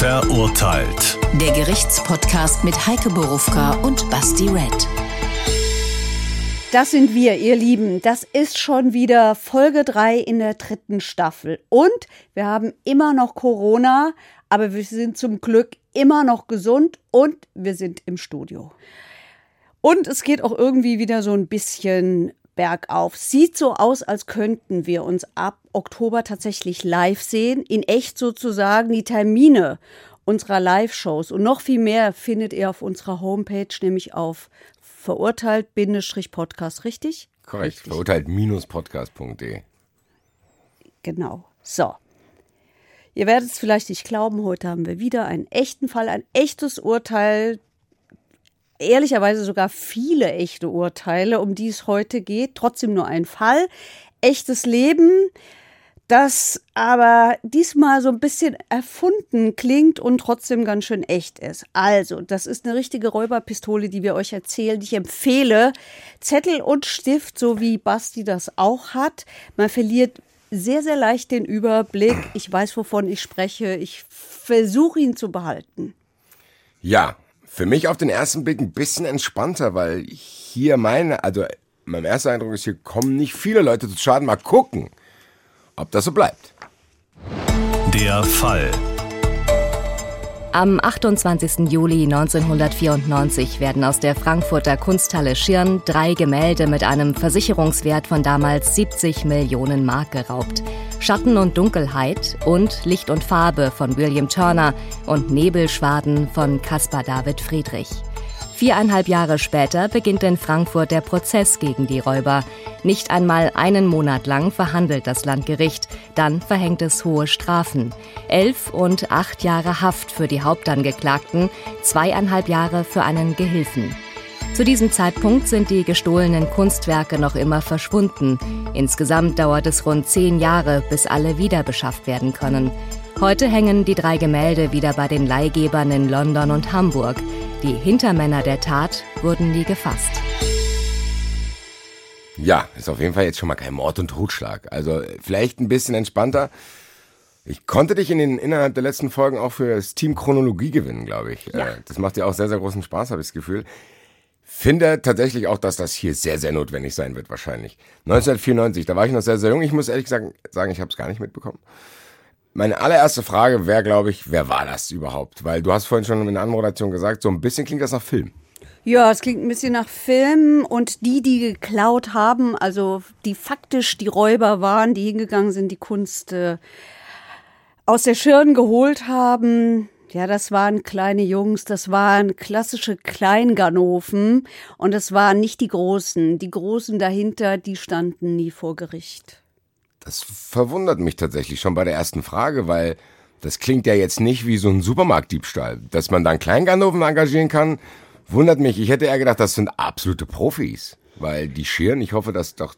Verurteilt. Der Gerichtspodcast mit Heike Borufka und Basti Red. Das sind wir, ihr Lieben. Das ist schon wieder Folge 3 in der dritten Staffel. Und wir haben immer noch Corona, aber wir sind zum Glück immer noch gesund und wir sind im Studio. Und es geht auch irgendwie wieder so ein bisschen bergauf. Sieht so aus, als könnten wir uns ab Oktober tatsächlich live sehen, in echt sozusagen die Termine unserer Live-Shows und noch viel mehr findet ihr auf unserer Homepage, nämlich auf verurteilt-podcast, richtig? Korrekt, verurteilt-podcast.de. Genau. So. Ihr werdet es vielleicht nicht glauben, heute haben wir wieder einen echten Fall, ein echtes Urteil, ehrlicherweise sogar viele echte Urteile, um die es heute geht. Trotzdem nur ein Fall. Echtes Leben, das aber diesmal so ein bisschen erfunden klingt und trotzdem ganz schön echt ist. Also, das ist eine richtige Räuberpistole, die wir euch erzählen. Ich empfehle Zettel und Stift, so wie Basti das auch hat. Man verliert sehr, sehr leicht den Überblick. Ich weiß, wovon ich spreche. Ich versuche ihn zu behalten. Ja, für mich auf den ersten Blick ein bisschen entspannter, weil hier meine, also mein erster Eindruck ist, hier kommen nicht viele Leute zu Schaden. Mal gucken, ob das so bleibt. Der Fall. Am 28. Juli 1994 werden aus der Frankfurter Kunsthalle Schirn drei Gemälde mit einem Versicherungswert von damals 70 Millionen Mark geraubt. Schatten und Dunkelheit und Licht und Farbe von William Turner und Nebelschwaden von Caspar David Friedrich. Viereinhalb Jahre später beginnt in Frankfurt der Prozess gegen die Räuber. Nicht einmal einen Monat lang verhandelt das Landgericht, dann verhängt es hohe Strafen. Elf und acht Jahre Haft für die Hauptangeklagten, zweieinhalb Jahre für einen Gehilfen. Zu diesem Zeitpunkt sind die gestohlenen Kunstwerke noch immer verschwunden. Insgesamt dauert es rund zehn Jahre, bis alle wieder beschafft werden können. Heute hängen die drei Gemälde wieder bei den Leihgebern in London und Hamburg. Die Hintermänner der Tat wurden nie gefasst. Ja, ist auf jeden Fall jetzt schon mal kein Mord und Totschlag. Also vielleicht ein bisschen entspannter. Ich konnte dich in den innerhalb der letzten Folgen auch für das Team Chronologie gewinnen, glaube ich. Ja. Äh, das macht dir auch sehr, sehr großen Spaß, habe ich das Gefühl. Finde tatsächlich auch, dass das hier sehr, sehr notwendig sein wird, wahrscheinlich. 1994, da war ich noch sehr, sehr jung. Ich muss ehrlich sagen, sagen ich habe es gar nicht mitbekommen. Meine allererste Frage wäre, glaube ich, wer war das überhaupt? Weil du hast vorhin schon in der Anmoderation gesagt, so ein bisschen klingt das nach Film. Ja, es klingt ein bisschen nach Film und die, die geklaut haben, also die faktisch die Räuber waren, die hingegangen sind, die Kunst äh, aus der Schirn geholt haben, ja, das waren kleine Jungs, das waren klassische Kleinganoven und das waren nicht die Großen. Die Großen dahinter, die standen nie vor Gericht. Das verwundert mich tatsächlich schon bei der ersten Frage, weil das klingt ja jetzt nicht wie so ein Supermarktdiebstahl. Dass man dann Kleinganoven engagieren kann, wundert mich. Ich hätte eher gedacht, das sind absolute Profis. Weil die Schirn, ich hoffe, dass doch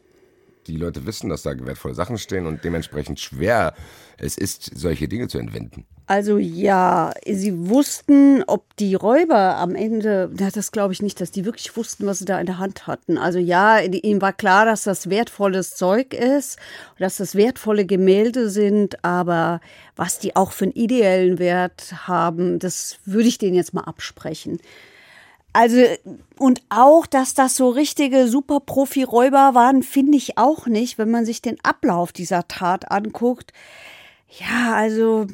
die Leute wissen, dass da wertvolle Sachen stehen und dementsprechend schwer es ist, solche Dinge zu entwenden. Also ja, sie wussten, ob die Räuber am Ende, na, das glaube ich nicht, dass die wirklich wussten, was sie da in der Hand hatten. Also ja, ihnen war klar, dass das wertvolles Zeug ist, dass das wertvolle Gemälde sind, aber was die auch für einen ideellen Wert haben, das würde ich denen jetzt mal absprechen. Also, und auch, dass das so richtige Super-Profi-Räuber waren, finde ich auch nicht, wenn man sich den Ablauf dieser Tat anguckt. Ja, also,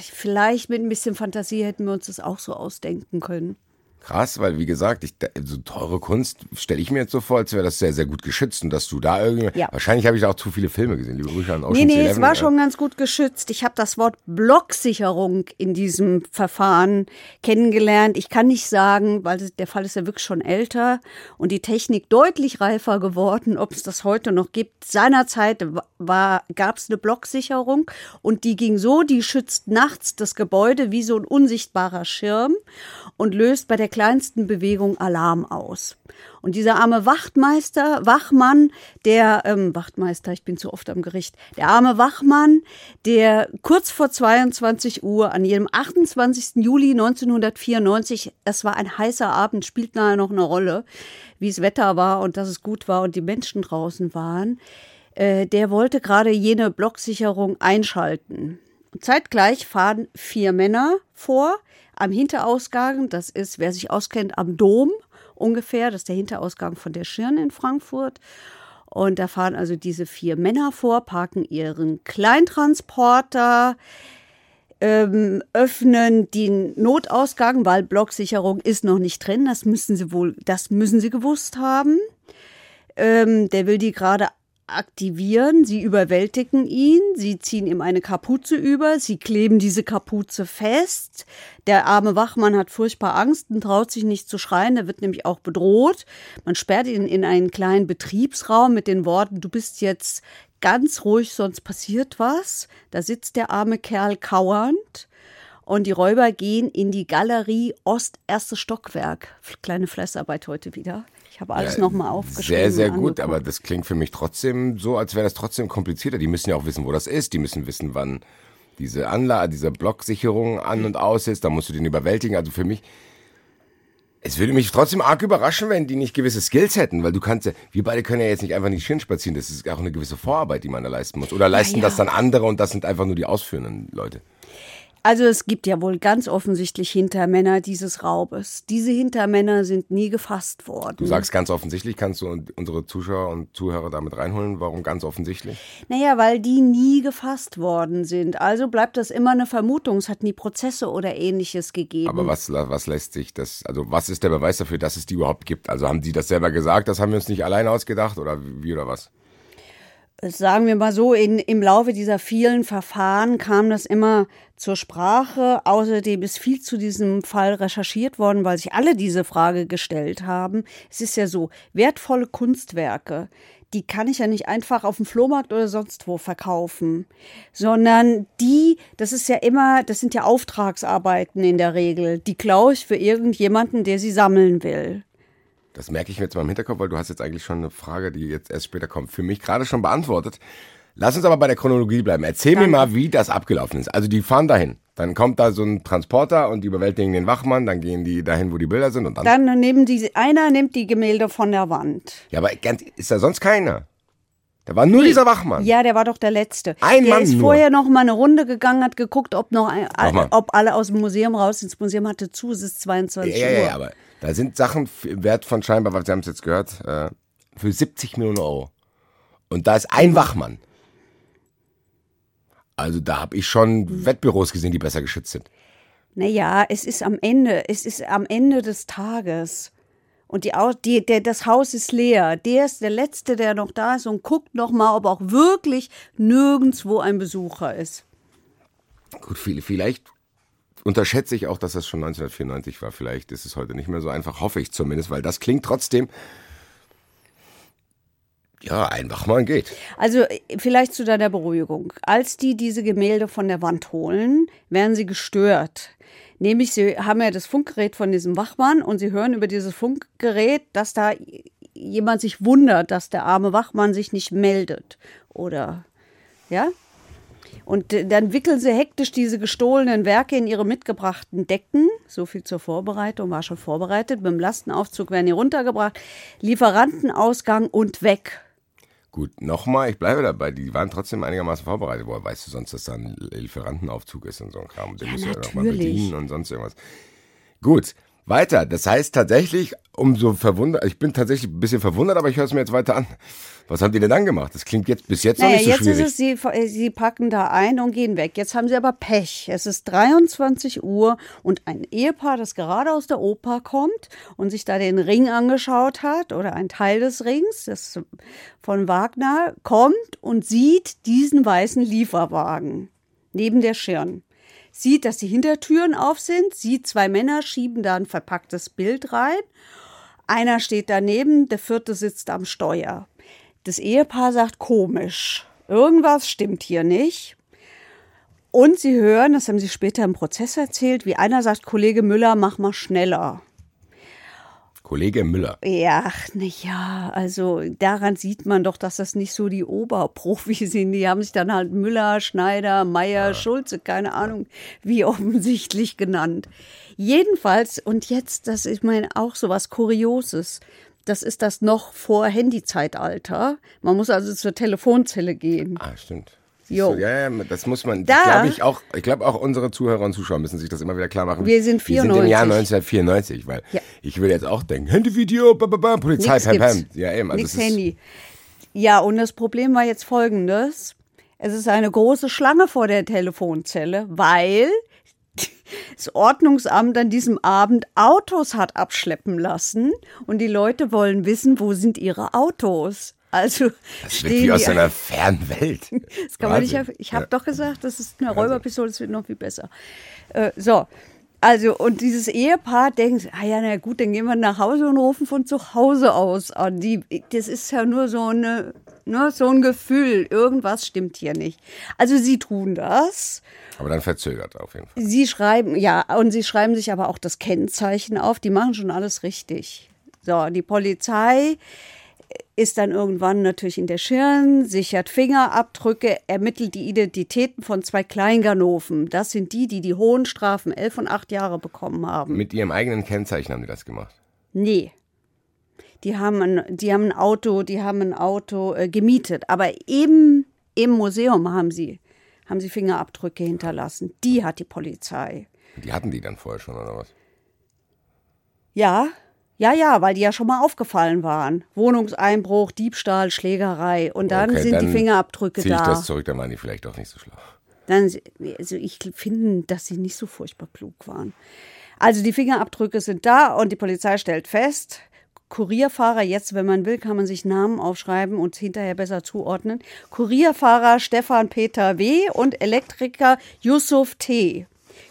vielleicht mit ein bisschen Fantasie hätten wir uns das auch so ausdenken können. Krass, weil wie gesagt, ich, so teure Kunst stelle ich mir jetzt so vor, als wäre das sehr, sehr gut geschützt und dass du da irgendwie. Ja. Wahrscheinlich habe ich da auch zu viele Filme gesehen, liebe Grüße an Ocean's Nee, nee, 11, es war schon ganz gut geschützt. Ich habe das Wort Blocksicherung in diesem Verfahren kennengelernt. Ich kann nicht sagen, weil der Fall ist ja wirklich schon älter und die Technik deutlich reifer geworden, ob es das heute noch gibt. Seinerzeit gab es eine Blocksicherung und die ging so, die schützt nachts das Gebäude wie so ein unsichtbarer Schirm und löst bei der kleinsten Bewegung Alarm aus. Und dieser arme Wachtmeister, Wachmann, der, ähm, Wachtmeister, ich bin zu oft am Gericht, der arme Wachmann, der kurz vor 22 Uhr an jedem 28. Juli 1994, es war ein heißer Abend, spielt nachher noch eine Rolle, wie es Wetter war und dass es gut war und die Menschen draußen waren, äh, der wollte gerade jene Blocksicherung einschalten. Zeitgleich fahren vier Männer vor am Hinterausgang. Das ist, wer sich auskennt, am Dom ungefähr. Das ist der Hinterausgang von der Schirn in Frankfurt. Und da fahren also diese vier Männer vor, parken ihren Kleintransporter, ähm, öffnen den Notausgang, weil Blocksicherung ist noch nicht drin. Das müssen sie wohl, das müssen sie gewusst haben. Ähm, der will die gerade aktivieren, sie überwältigen ihn, sie ziehen ihm eine Kapuze über, sie kleben diese Kapuze fest. Der arme Wachmann hat furchtbar Angst und traut sich nicht zu schreien, der wird nämlich auch bedroht. Man sperrt ihn in einen kleinen Betriebsraum mit den Worten, du bist jetzt ganz ruhig, sonst passiert was. Da sitzt der arme Kerl kauernd. Und die Räuber gehen in die Galerie Ost, erstes Stockwerk. Kleine Fleißarbeit heute wieder. Ich habe alles ja, nochmal aufgeschrieben. Sehr, sehr gut, aber das klingt für mich trotzdem so, als wäre das trotzdem komplizierter. Die müssen ja auch wissen, wo das ist. Die müssen wissen, wann diese Anlage, diese Blocksicherung an und aus ist. Da musst du den überwältigen. Also für mich, es würde mich trotzdem arg überraschen, wenn die nicht gewisse Skills hätten, weil du kannst ja, wir beide können ja jetzt nicht einfach nicht Schirn spazieren. Das ist auch eine gewisse Vorarbeit, die man da leisten muss. Oder leisten ja, ja. das dann andere und das sind einfach nur die ausführenden Leute. Also es gibt ja wohl ganz offensichtlich Hintermänner dieses Raubes. Diese Hintermänner sind nie gefasst worden. Du sagst ganz offensichtlich, kannst du unsere Zuschauer und Zuhörer damit reinholen? Warum ganz offensichtlich? Naja, weil die nie gefasst worden sind. Also bleibt das immer eine Vermutung. Es hat nie Prozesse oder ähnliches gegeben. Aber was, was lässt sich das, also was ist der Beweis dafür, dass es die überhaupt gibt? Also haben die das selber gesagt, das haben wir uns nicht alleine ausgedacht oder wie oder was? Sagen wir mal so, in, im Laufe dieser vielen Verfahren kam das immer zur Sprache. Außerdem ist viel zu diesem Fall recherchiert worden, weil sich alle diese Frage gestellt haben. Es ist ja so, wertvolle Kunstwerke, die kann ich ja nicht einfach auf dem Flohmarkt oder sonst wo verkaufen, sondern die, das ist ja immer, das sind ja Auftragsarbeiten in der Regel, die klaue ich für irgendjemanden, der sie sammeln will. Das merke ich mir jetzt mal im Hinterkopf, weil du hast jetzt eigentlich schon eine Frage, die jetzt erst später kommt, für mich gerade schon beantwortet. Lass uns aber bei der Chronologie bleiben. Erzähl Danke. mir mal, wie das abgelaufen ist. Also die fahren dahin. Dann kommt da so ein Transporter und die überwältigen den Wachmann, dann gehen die dahin, wo die Bilder sind und dann. Dann nehmen die, einer nimmt die Gemälde von der Wand. Ja, aber ist da sonst keiner? Da war nur dieser Wachmann. Ja, der war doch der Letzte. Ein der Mann ist nur. vorher noch mal eine Runde gegangen, hat geguckt, ob noch, ein, ob alle aus dem Museum raus ins Museum hatte zu. Es ist 22 ja, Uhr. Ja, ja, aber da sind Sachen wert von scheinbar, was Sie haben es jetzt gehört, äh, für 70 Millionen Euro. Und da ist ein Wachmann. Also da habe ich schon Wettbüros gesehen, die besser geschützt sind. Naja, es ist am Ende, es ist am Ende des Tages. Und die, die, der, das Haus ist leer. Der ist der Letzte, der noch da ist und guckt noch mal, ob auch wirklich nirgendwo ein Besucher ist. Gut, vielleicht unterschätze ich auch, dass das schon 1994 war. Vielleicht ist es heute nicht mehr so einfach, hoffe ich zumindest, weil das klingt trotzdem. Ja, einfach mal geht. Also vielleicht zu deiner Beruhigung. Als die diese Gemälde von der Wand holen, werden sie gestört. Nämlich, sie haben ja das Funkgerät von diesem Wachmann und sie hören über dieses Funkgerät, dass da jemand sich wundert, dass der arme Wachmann sich nicht meldet. Oder, ja? Und dann wickeln sie hektisch diese gestohlenen Werke in ihre mitgebrachten Decken. So viel zur Vorbereitung, war schon vorbereitet. Dem Lastenaufzug werden die runtergebracht. Lieferantenausgang und weg. Gut, nochmal, ich bleibe dabei, die waren trotzdem einigermaßen vorbereitet. Woher weißt du sonst, dass da ein Lieferantenaufzug ist und so ein Kram? Den ja, musst du ja nochmal bedienen und sonst irgendwas. Gut, weiter. Das heißt tatsächlich, umso verwundert, ich bin tatsächlich ein bisschen verwundert, aber ich höre es mir jetzt weiter an. Was haben die denn dann gemacht? Das klingt jetzt bis jetzt naja, noch nicht so jetzt schwierig. Jetzt ist es, sie, sie packen da ein und gehen weg. Jetzt haben sie aber Pech. Es ist 23 Uhr und ein Ehepaar, das gerade aus der Oper kommt und sich da den Ring angeschaut hat oder ein Teil des Rings das von Wagner, kommt und sieht diesen weißen Lieferwagen neben der Schirn sieht, dass die Hintertüren auf sind, sieht zwei Männer schieben da ein verpacktes Bild rein. Einer steht daneben, der vierte sitzt am Steuer. Das Ehepaar sagt komisch. Irgendwas stimmt hier nicht. Und sie hören, das haben sie später im Prozess erzählt, wie einer sagt, Kollege Müller, mach mal schneller. Kollege Müller. Ja, ja, also daran sieht man doch, dass das nicht so die Oberprofis sind. Die haben sich dann halt Müller, Schneider, Meier, ja. Schulze, keine Ahnung, wie offensichtlich genannt. Jedenfalls, und jetzt, das ist mein auch so was Kurioses. Das ist das noch vor Handyzeitalter. Man muss also zur Telefonzelle gehen. Ah, stimmt. Jo. So, ja, ja, das muss man, Da- glaube ich auch, ich glaube auch unsere Zuhörer und Zuschauer müssen sich das immer wieder klar machen. Wir sind Wir sind im Jahr 94. 1994, weil Ja. ich will jetzt auch denken, Handyvideo, Polizei, Nix pam, pam. Ja, eben. Also Nix Handy. Ja, und das Problem war jetzt folgendes. Es ist eine große Schlange vor der Telefonzelle, weil das Ordnungsamt an diesem Abend Autos hat abschleppen lassen und die Leute wollen wissen, wo sind ihre Autos. Also Das wird wie aus einer fernen Welt. das kann man nicht. Ich habe Ja. doch gesagt, das ist eine Räuberpistole, es wird noch viel besser. Äh, so. Also, und dieses Ehepaar denkt, ah ja, na gut, dann gehen wir nach Hause und rufen von zu Hause aus an. Die, das ist ja nur so, eine, nur so ein Gefühl, irgendwas stimmt hier nicht. Also, sie tun das. Aber dann verzögert auf jeden Fall. Sie schreiben, ja, und sie schreiben sich aber auch das Kennzeichen auf. Die machen schon alles richtig. So, die Polizei ist dann irgendwann natürlich in der Schirn, sichert Fingerabdrücke, ermittelt die Identitäten von zwei Kleinganoven. Das sind die, die die hohen Strafen, elf und acht Jahre bekommen haben. Mit ihrem eigenen Kennzeichen haben die das gemacht. Nee. Die haben ein, die haben ein Auto, die haben ein Auto äh, gemietet. Aber eben im Museum haben sie, haben sie Fingerabdrücke hinterlassen. Die hat die Polizei. Die hatten die dann vorher schon, oder was? Ja, ja, ja, weil die ja schon mal aufgefallen waren. Wohnungseinbruch, Diebstahl, Schlägerei. Und dann Okay, sind die dann Fingerabdrücke Ziehe ich da. das zurück, dann waren die vielleicht auch nicht so schlau. Dann, also ich finde, dass sie nicht so furchtbar klug waren. Also die Fingerabdrücke sind da und die Polizei stellt fest, Kurierfahrer, jetzt, wenn man will, kann man sich Namen aufschreiben und hinterher besser zuordnen. Kurierfahrer Stefan Peter W. und Elektriker Yusuf T.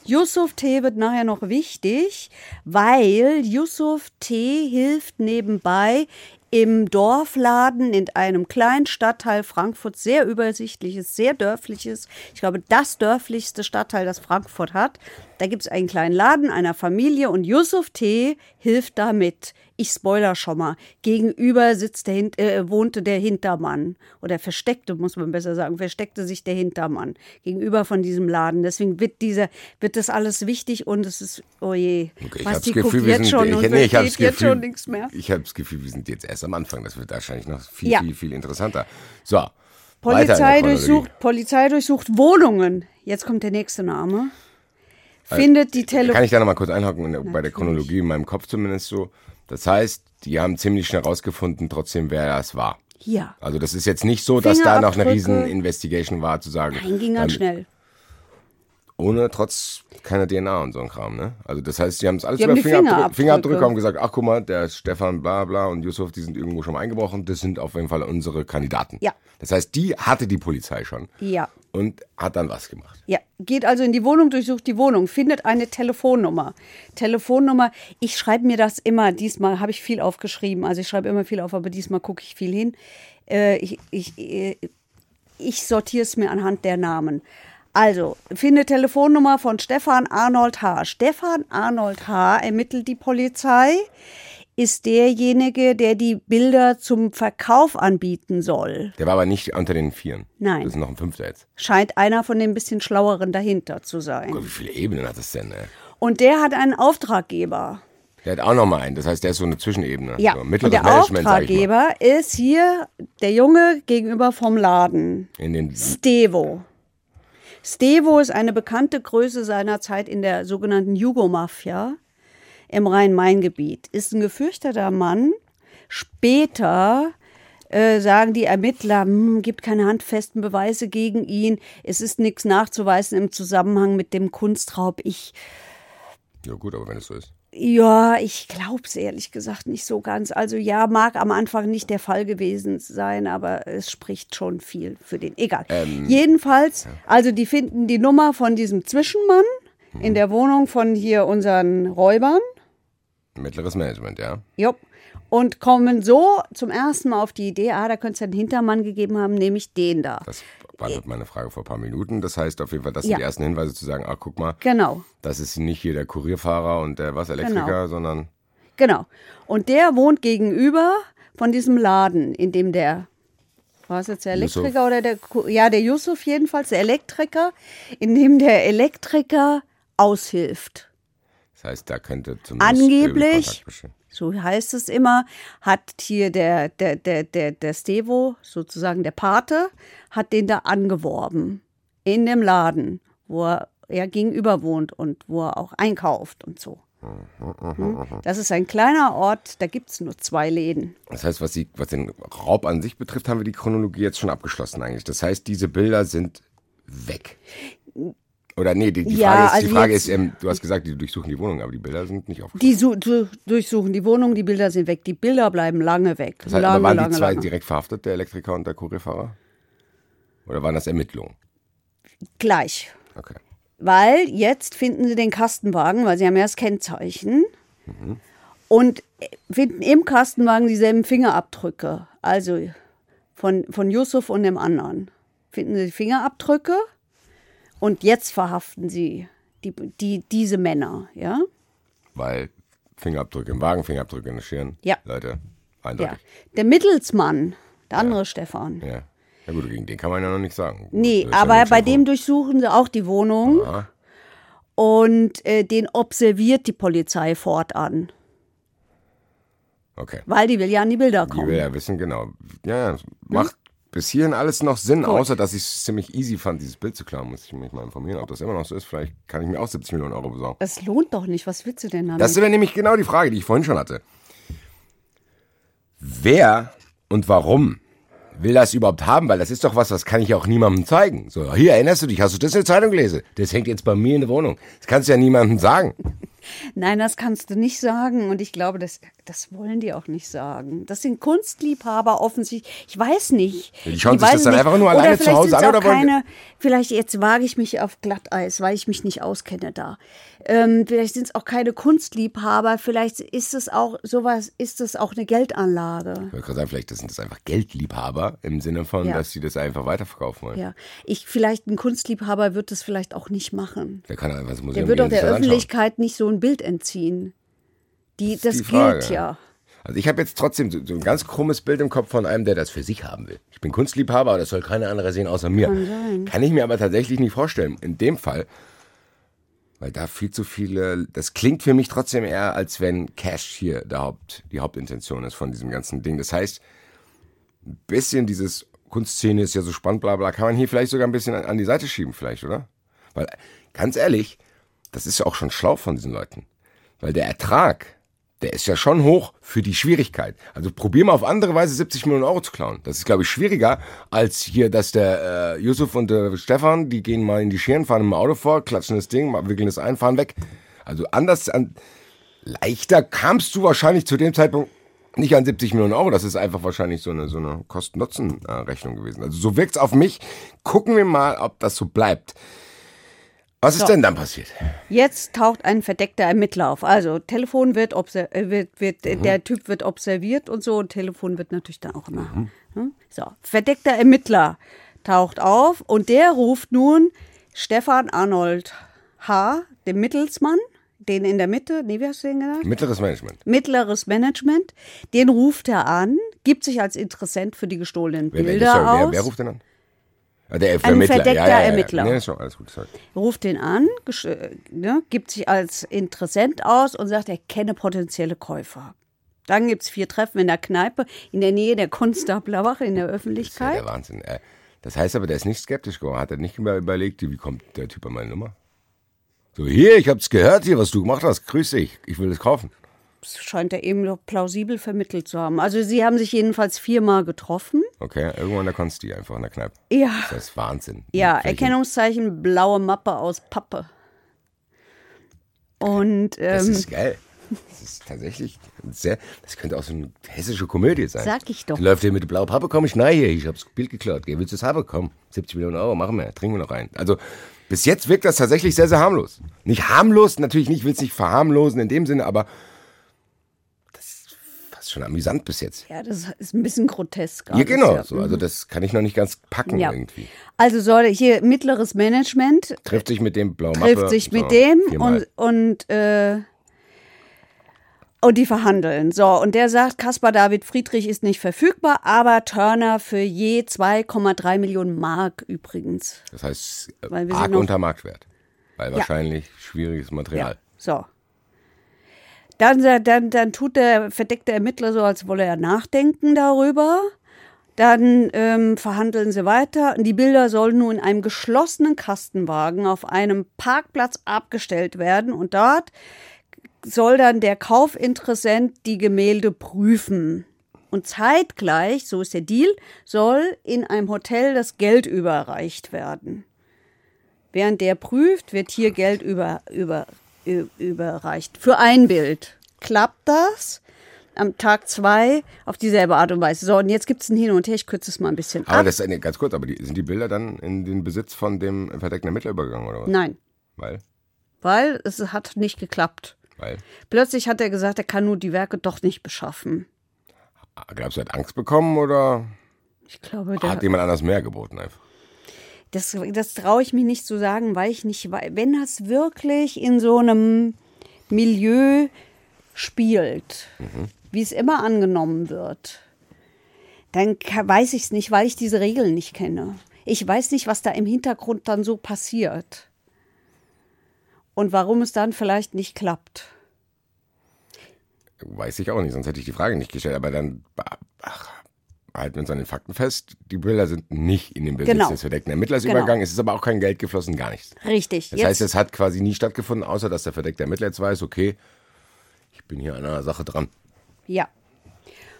Yusuf T. wird nachher noch wichtig, weil Yusuf T. hilft nebenbei im Dorfladen in einem kleinen Stadtteil Frankfurt, sehr übersichtliches, sehr dörfliches, ich glaube, das dörflichste Stadtteil, das Frankfurt hat. Da gibt es einen kleinen Laden einer Familie und Yusuf T. hilft damit. Ich spoiler schon mal. Gegenüber sitzt der, äh, wohnte der Hintermann. Oder versteckte, muss man besser sagen, versteckte sich der Hintermann gegenüber von diesem Laden. Deswegen wird dieser, wird das alles wichtig und es ist, oh je, Okay, ich was die Gefühl, guckt jetzt sind, schon ich, und nee, ich versteht jetzt Gefühl, schon nichts mehr. ich habe das Gefühl, wir sind jetzt erst am Anfang. Das wird wahrscheinlich noch viel, Ja. viel, viel interessanter. So. Polizei durchsucht, Polizei durchsucht Wohnungen. Jetzt kommt der nächste Name. Findet die Äh, Kann Telefon. ich da nochmal kurz einhaken, in der- bei der Chronologie in meinem Kopf zumindest so. Das heißt, die haben ziemlich schnell rausgefunden, trotzdem, wer das war. Hier. Also das ist jetzt nicht so, dass da noch eine riesen Investigation war, zu sagen. Nein, ging ganz ähm, schnell. Ohne, trotz keiner DNA und so ein Kram, ne? Also das heißt, sie haben es alles Die über Fingerabdrücke, Fingerabdrücke. Fingerabdrücke haben gesagt, ach guck mal, der Stefan bla bla und Yusuf, die sind irgendwo schon mal eingebrochen, das sind auf jeden Fall unsere Kandidaten. Ja. Das heißt, die hatte die Polizei schon Ja. und hat dann was gemacht. Ja, geht also in die Wohnung, durchsucht die Wohnung, findet eine Telefonnummer. Telefonnummer, ich schreibe mir das immer, diesmal habe ich viel aufgeschrieben, also ich schreibe immer viel auf, aber diesmal gucke ich viel hin. Äh, ich ich, äh, ich sortiere es mir anhand der Namen. Also, finde Telefonnummer von Stefan Arnold H. Stefan Arnold H. ermittelt die Polizei, ist derjenige, der die Bilder zum Verkauf anbieten soll. Der war aber nicht unter den Vieren. Nein. Das ist noch ein Fünfter jetzt. Scheint einer von den bisschen schlaueren dahinter zu sein. Gott, wie viele Ebenen hat das denn? Ey? Und der hat einen Auftraggeber. Der hat auch noch mal einen. Das heißt, der ist so eine Zwischenebene. Ja, so, und der. Auftraggeber ist hier der Junge gegenüber vom Laden. In den Stevo. Stevo ist eine bekannte Größe seiner Zeit in der sogenannten Jugomafia im Rhein-Main-Gebiet. Ist ein gefürchteter Mann. Später äh, sagen die Ermittler, hm, gibt keine handfesten Beweise gegen ihn. Es ist nichts nachzuweisen im Zusammenhang mit dem Kunstraub. Ich Ja gut, aber wenn es so ist. Ja, ich glaube es ehrlich gesagt nicht so ganz. Also ja, mag am Anfang nicht der Fall gewesen sein, aber es spricht schon viel für den. Egal. Jedenfalls, also die finden die Nummer von diesem Zwischenmann in der Wohnung von hier unseren Räubern. Mittleres Management, ja. Jupp. Und kommen so zum ersten Mal auf die Idee, ah, da könnte es ja einen Hintermann gegeben haben, nämlich den da. Das beantwortet meine Frage vor ein paar Minuten. Das heißt auf jeden Fall, das Ja. sind die ersten Hinweise zu sagen, ach guck mal, Genau. das ist nicht hier der Kurierfahrer und der was, Elektriker, Genau. sondern Genau. Und der wohnt gegenüber von diesem Laden, in dem der, war es jetzt der Yusuf. Elektriker oder der, ja, der Yusuf jedenfalls, der Elektriker, in dem der Elektriker aushilft. das heißt, da könnte zumindest Angeblich. So heißt es immer, hat hier der, der, der, der, der Stevo, sozusagen der Pate, hat den da angeworben. In dem Laden, wo er, er gegenüber wohnt und wo er auch einkauft und so. Hm? Das ist ein kleiner Ort, da gibt es nur zwei Läden. Das heißt, was, die, was den Raub an sich betrifft, haben wir die Chronologie jetzt schon abgeschlossen eigentlich. Das heißt, diese Bilder sind weg. Oder nee, die, die Ja, Frage, ist, also die Frage jetzt- ist, ähm, du hast gesagt, die durchsuchen die Wohnung, aber die Bilder sind nicht aufgeschlossen. Die su du durchsuchen die Wohnung, die Bilder sind weg. Die Bilder bleiben lange weg. Das heißt, lange, waren lange, die zwei lange. direkt verhaftet, der Elektriker und der Kurierfahrer? Oder waren das Ermittlungen? Gleich. Okay. Weil jetzt finden sie den Kastenwagen, weil sie haben ja das Kennzeichen. Und finden im Kastenwagen dieselben Fingerabdrücke. Also von, von Yusuf und dem anderen. Finden sie die Fingerabdrücke und jetzt verhaften sie die, die, diese Männer. Ja? Weil Fingerabdrücke im Wagen, Fingerabdrücke in den Schirn. Ja. Leute, ja. eindeutig. Der Mittelsmann, der andere Stefan. Ja. ja. gut, gegen den kann man ja noch nicht sagen. Nee, ja aber bei dem durchsuchen sie auch die Wohnung. Aha. Und äh, den observiert die Polizei fortan, Okay. weil die will ja an die Bilder Die kommen. will ja wissen, genau. Ja, ja, macht bis hierhin alles noch Sinn, außer dass ich es ziemlich easy fand, dieses Bild zu klauen. Muss ich mich mal informieren, ob das immer noch so ist. Vielleicht kann ich mir auch 70 Millionen Euro besorgen. Es lohnt doch nicht. Was willst du denn damit? Das wäre nämlich genau die Frage, die ich vorhin schon hatte. Wer und warum will das überhaupt haben? Weil das ist doch was, das kann ich ja auch niemandem zeigen. So, hier erinnerst du dich, hast du das in der Zeitung gelesen? Das hängt jetzt bei mir in der Wohnung. Das kannst du ja niemandem sagen. Nein, das kannst du nicht sagen. Und ich glaube, das, das wollen die auch nicht sagen. Das sind Kunstliebhaber offensichtlich. Ich weiß nicht. Die schauen Ich sich das dann nicht. einfach nur alleine zu Hause an auch oder wollen- keine, Vielleicht jetzt wage ich mich auf Glatteis, weil ich mich nicht auskenne da. Ähm, vielleicht sind es auch keine Kunstliebhaber. Vielleicht ist es auch sowas, ist es auch eine Geldanlage. Ich wollte gerade sagen, vielleicht sind das einfach Geldliebhaber im Sinne von, Ja. dass sie das einfach weiterverkaufen wollen. Ja, ich vielleicht ein Kunstliebhaber wird das vielleicht auch nicht machen. Der kann einfach ins Museum Der wird sich der das anschauen. Öffentlichkeit nicht so ein Bild entziehen. Die, das die gilt ja. Also ich habe jetzt trotzdem so, so ein ganz krummes Bild im Kopf von einem, der das für sich haben will. Ich bin Kunstliebhaber, aber das soll keiner andere sehen außer mir. Kann sein. Kann ich mir aber tatsächlich nicht vorstellen. In dem Fall, weil da viel zu viele, das klingt für mich trotzdem eher, als wenn Cash hier der Haupt, die Hauptintention ist von diesem ganzen Ding. Das heißt, ein bisschen dieses Kunstszene ist ja so spannend, bla bla, kann man hier vielleicht sogar ein bisschen an, an die Seite schieben, vielleicht, oder? Weil, ganz ehrlich, das ist ja auch schon schlau von diesen Leuten. Weil der Ertrag, der ist ja schon hoch für die Schwierigkeit. Also probier mal auf andere Weise 70 Millionen Euro zu klauen. Das ist, glaube ich, schwieriger, als hier, dass der äh, Yusuf und der Stefan, die gehen mal in die Scheren, fahren im Auto vor, klatschen das Ding, wickeln es ein, fahren weg. Also anders, an, leichter kamst du wahrscheinlich zu dem Zeitpunkt nicht an 70 Millionen Euro. Das ist einfach wahrscheinlich so eine, so eine Kosten-Nutzen-Rechnung gewesen. Also so wirkt's auf mich. Gucken wir mal, ob das so bleibt. Was ist So. denn dann passiert? Jetzt taucht ein verdeckter Ermittler auf. Also Telefon wird, äh, wird, wird Mhm. der Typ wird observiert und so und Telefon wird natürlich dann auch immer. Hm? So, verdeckter Ermittler taucht auf und der ruft nun Stefan Arnold H., den Mittelsmann, den in der Mitte, nee, wie hast du den genannt? Mittleres Management. Mittleres Management, den ruft er an, gibt sich als Interessent für die gestohlenen Wer, wer, Bilder sorry, aus. wer, wer ruft denn an? Der Ein verdeckter ja, ja, ja. Ermittler. Nee, ist schon alles gut. Sorry. ruft den an, äh, ne, gibt sich als Interessent aus und sagt, er kenne potenzielle Käufer. Dann gibt es vier Treffen in der Kneipe in der Nähe der Konstablerwache in der Das ist ja Öffentlichkeit. der Wahnsinn. Äh, Das heißt aber, der ist nicht skeptisch geworden. Hat er nicht über- überlegt, wie kommt der Typ an meine Nummer? So, hier, ich hab's gehört hier, was du gemacht hast. Grüß dich, ich will es kaufen. Das scheint er eben noch plausibel vermittelt zu haben. Also sie haben sich jedenfalls viermal getroffen. Okay, irgendwo in der Konsti, einfach in der Kneipe. Ja. Das ist Wahnsinn. Ja, Welche- Erkennungszeichen blaue Mappe aus Pappe. Und Das ähm, ist geil. Das ist tatsächlich sehr, das könnte auch so eine hessische Komödie sein. Sag ich doch. Die läuft hier mit der blauen Pappe, komm ich nein hier, ich hab's Bild geklaut. Geh, willst du es haben? Komm, 70 Millionen Euro, machen wir, trinken wir noch rein. Also, bis jetzt wirkt das tatsächlich sehr, sehr harmlos. Nicht harmlos, natürlich nicht, will es nicht verharmlosen in dem Sinne, aber das schon amüsant bis jetzt. ja, das ist ein bisschen grotesk. Ja, genau, ja. so. Also, das kann ich noch nicht ganz packen Ja. irgendwie. Also soll hier mittleres Management Trifft sich mit dem blauen trifft sich so, mit dem viermal. und, und, äh, und die verhandeln. So, und der sagt, Caspar David Friedrich ist nicht verfügbar, aber Turner für je 2,3 Millionen Mark übrigens. Das heißt, Weil wir arg unter Marktwert. Weil wahrscheinlich schwieriges Material. So. Dann, dann, dann tut der verdeckte Ermittler so, als wolle er nachdenken darüber. Dann ähm, verhandeln sie weiter. Die Bilder sollen nun in einem geschlossenen Kastenwagen auf einem Parkplatz abgestellt werden und dort soll dann der Kaufinteressent die Gemälde prüfen. Und zeitgleich, so ist der Deal, soll in einem Hotel das Geld überreicht werden. Während der prüft, wird hier Geld über, über, überreicht. Für ein Bild. Klappt das? Am Tag zwei auf dieselbe Art und Weise. So, und jetzt gibt es ein Hin und Her. Ich kürze es mal ein bisschen Aber ab. das ist eine, ganz kurz, aber die, sind die Bilder dann in den Besitz von dem verdeckten Ermittler übergegangen oder was? Nein, Weil? weil es hat nicht geklappt. Weil? Plötzlich hat er gesagt, er kann nur die Werke doch nicht beschaffen. Glaubst du, er hat Angst bekommen oder Ich glaube, der, hat jemand anders mehr geboten einfach? Das, das traue ich mich nicht zu sagen, weil ich nicht weiß. Wenn das wirklich in so einem Milieu spielt, wie es immer angenommen wird, dann weiß ich es nicht, weil ich diese Regeln nicht kenne. Ich weiß nicht, was da im Hintergrund dann so passiert. Und warum es dann vielleicht nicht klappt. Weiß ich auch nicht, sonst hätte ich die Frage nicht gestellt. Aber dann ach, halten wir uns an den Fakten fest. Die Bilder sind nicht in den Besitz Genau. des verdeckten Ermittlers Genau. übergegangen. Es ist aber auch kein Geld geflossen, gar nichts. Richtig. Das heißt, es hat quasi nie stattgefunden, außer dass der verdeckte Ermittler jetzt weiß, okay, ich bin hier an einer Sache dran. Ja.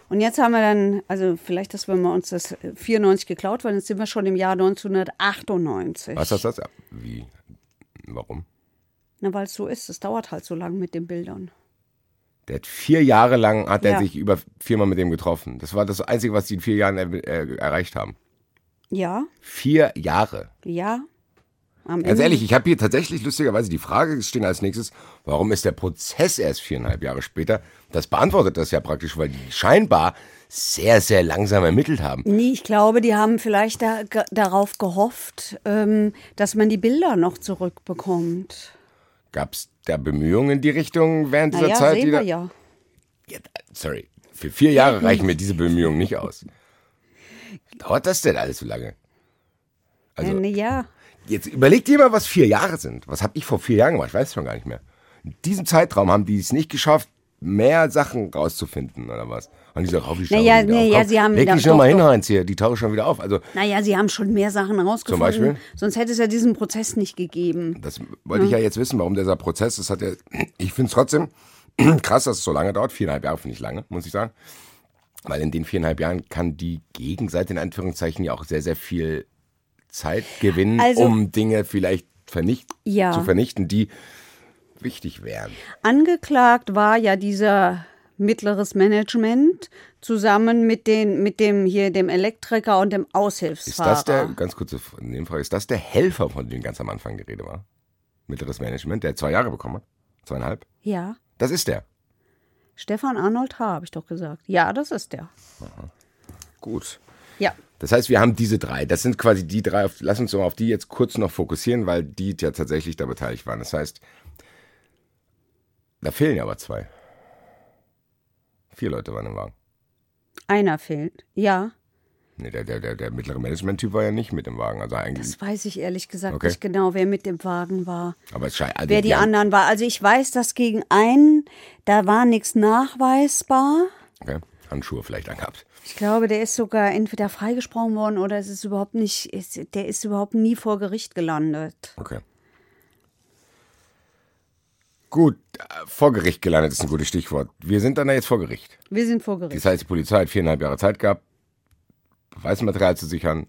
Und jetzt haben wir dann, also vielleicht, dass wir mal uns das 94 geklaut, weil jetzt sind wir schon im Jahr 1998. Was ist das? Ja, Wie? Warum? Na, weil es so ist. Es dauert halt so lang mit den Bildern. Der hat vier Jahre lang, hat er Ja. sich über viermal mit dem getroffen. Das war das Einzige, was die in vier Jahren er, äh, erreicht haben. Ja, Vier Jahre. ja. Am Ganz ehrlich, ich habe hier tatsächlich lustigerweise die Frage stehen als nächstes, warum ist der Prozess erst viereinhalb Jahre später? Das beantwortet das ja praktisch, weil die scheinbar sehr, sehr langsam ermittelt haben. Nee, ich glaube, die haben vielleicht da, darauf gehofft, ähm, dass man die Bilder noch zurückbekommt. Gab es da Bemühungen in die Richtung während dieser Naja, Zeit? sehen wir ja. Ja, sorry, für vier Jahre reichen mir diese Bemühungen nicht aus. Dauert das denn alles so lange? Also, äh, ja. jetzt überleg dir mal, was vier Jahre sind. Was habe ich vor vier Jahren gemacht? Ich weiß es schon gar nicht mehr. In diesem Zeitraum haben die es nicht geschafft, mehr Sachen rauszufinden oder was. Und die so, auf die Schau Naja, wieder auf. naja, Komm, sie haben Leg dich schon mal hin. Heinz, hier. Die tauchen schon wieder auf. Also, Naja, sie haben schon mehr Sachen rausgefunden. Beispiel? Sonst hätte es ja diesen Prozess nicht gegeben. das wollte ich ja jetzt wissen, warum dieser Prozess, das hat ja, ich finde es trotzdem krass, dass es so lange dauert. Viereinhalb Jahre finde ich lange, muss ich sagen. Weil in den viereinhalb Jahren kann die Gegenseite in Anführungszeichen ja auch sehr, sehr viel Zeit gewinnen, Also- um Dinge vielleicht vernicht Ja. zu vernichten, die wichtig wären. Angeklagt war ja dieser mittleres Management zusammen mit, den, mit dem hier dem Elektriker und dem Ist Aushilfsfahrer. das der, ganz kurze Nebenfrage, ist das der Helfer, von dem ganz am Anfang die Rede war? Mittleres Management, der zwei Jahre bekommen hat? Zweieinhalb? ja, Das ist der. Stefan Arnold H. habe ich doch gesagt. Ja, das ist der. Gut. Ja. Das heißt, wir haben diese drei. Das sind quasi die drei. Auf, lass uns mal auf die jetzt kurz noch fokussieren, weil die ja tatsächlich da beteiligt waren. Das heißt, da fehlen ja aber zwei. Vier Leute waren im Wagen. Einer fehlt. Ja, Nee, der, der, der, der mittlere Management-Typ war ja nicht mit im Wagen. Also eigentlich. das weiß ich ehrlich gesagt Okay. nicht genau, wer mit dem Wagen war. aber es scheint. Also Wer die haben- anderen war. Also ich weiß, dass gegen einen, da war nichts nachweisbar. Okay. Handschuhe vielleicht angehabt. Ich glaube, der ist sogar entweder freigesprochen worden oder es ist überhaupt nicht, der ist überhaupt nie vor Gericht gelandet. Okay. Gut, äh, vor Gericht gelandet ist ein gutes Stichwort. Wir sind dann da jetzt vor Gericht. Wir sind vor Gericht. Das heißt, die Polizei hat viereinhalb Jahre Zeit gehabt, Beweismaterial zu sichern,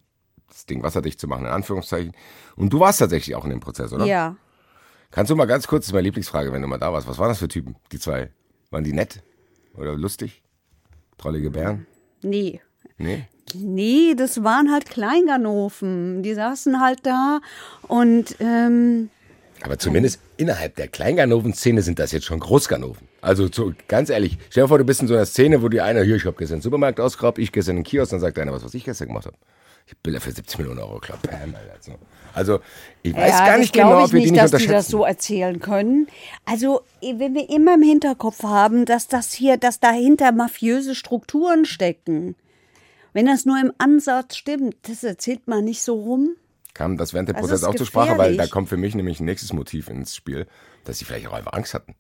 das Ding wasserdicht zu machen, in Anführungszeichen. Und du warst tatsächlich auch in dem Prozess, oder? Ja. Kannst du mal ganz kurz, das ist meine Lieblingsfrage, wenn du mal da warst, was waren das für Typen, die zwei? Waren die nett? Oder lustig? Trollige Bären? Nee. Nee? Nee, das waren halt Kleinganoven. Die saßen halt da und ähm, Aber zumindest innerhalb der Kleinganoven-Szene sind das jetzt schon Großganoven. Also zu, ganz ehrlich, stell dir vor, du bist in so einer Szene, wo die eine, hier, ich habe gestern den Supermarkt ausgeraubt, ich gestern den Kiosk, dann sagt einer, was, was ich gestern gemacht habe. Ich Bilder für 70 Millionen Euro geklaut. Bam, Alter. So. Also, ich weiß ja, gar nicht genau, ich ob wir nicht, die nicht dass die unterschätzen. das so erzählen können. Also, wenn wir immer im Hinterkopf haben, dass das hier, dass dahinter mafiöse Strukturen stecken. Wenn das nur im Ansatz stimmt, das erzählt man nicht so rum. Kam das während der Also Prozess auch zur Sprache, weil da kommt für mich nämlich ein nächstes Motiv ins Spiel, dass sie vielleicht auch einfach Angst hatten.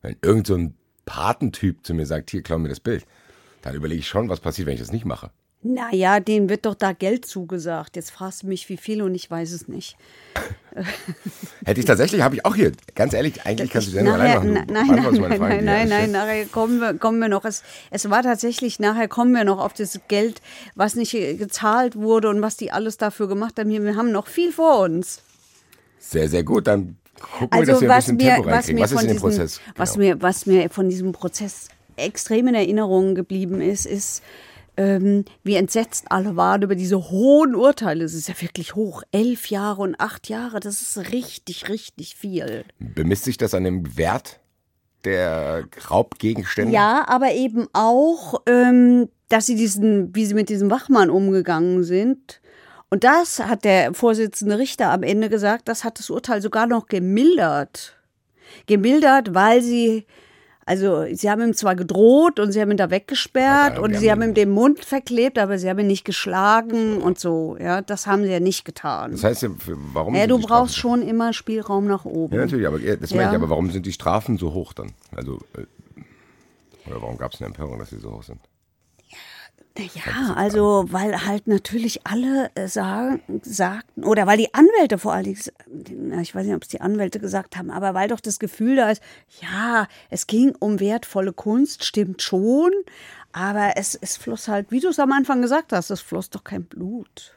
Wenn irgend so ein Patentyp zu mir sagt, hier, klau mir das Bild, dann überlege ich schon, was passiert, wenn ich das nicht mache. Naja, denen wird doch da Geld zugesagt. Jetzt fragst du mich, wie viel und ich weiß es nicht. Hätte ich tatsächlich, habe ich auch hier, ganz ehrlich, eigentlich kannst du die Sendung allein machen. Nein, nein, nein, nein, nein, nein, stelle. nachher kommen wir, kommen wir noch. Es, es war tatsächlich, nachher kommen wir noch auf das Geld, was nicht gezahlt wurde und was die alles dafür gemacht haben. Wir haben noch viel vor uns. Sehr, sehr gut, dann gucken wir, Also dass wir ein was bisschen mir, Tempo was reinkriegen. mir Was ist in dem Prozess? was Genau. mir, was mir von diesem Prozess extrem in Erinnerung geblieben ist, ist, ähm, wie entsetzt alle waren über diese hohen Urteile. Es ist ja wirklich hoch. Elf Jahre und acht Jahre, das ist richtig, richtig viel. Bemisst sich das an dem Wert der Raubgegenstände? Ja, aber eben auch, ähm, dass sie diesen, wie sie mit diesem Wachmann umgegangen sind. Und das hat der Vorsitzende Richter am Ende gesagt, das hat das Urteil sogar noch gemildert. Gemildert, weil sie, also sie haben ihm zwar gedroht und sie haben ihn da weggesperrt und sie haben ihm den Mund verklebt, aber sie haben ihn nicht geschlagen und so. Ja, das haben sie ja nicht getan. Das heißt, ja, warum Ja, du Strafen brauchst so- schon immer Spielraum nach oben. Ja, natürlich, aber das meine ich, Ja. aber warum sind die Strafen so hoch dann? Also, äh, oder warum gab es eine Empörung, dass sie so hoch sind? Ja, also weil halt natürlich alle äh, sagen, sagten, oder weil die Anwälte vor allen Dingen, ich weiß nicht, ob es die Anwälte gesagt haben, aber weil doch das Gefühl da ist, ja, es ging um wertvolle Kunst, stimmt schon, aber es, es floss halt, wie du es am Anfang gesagt hast, es floss doch kein Blut.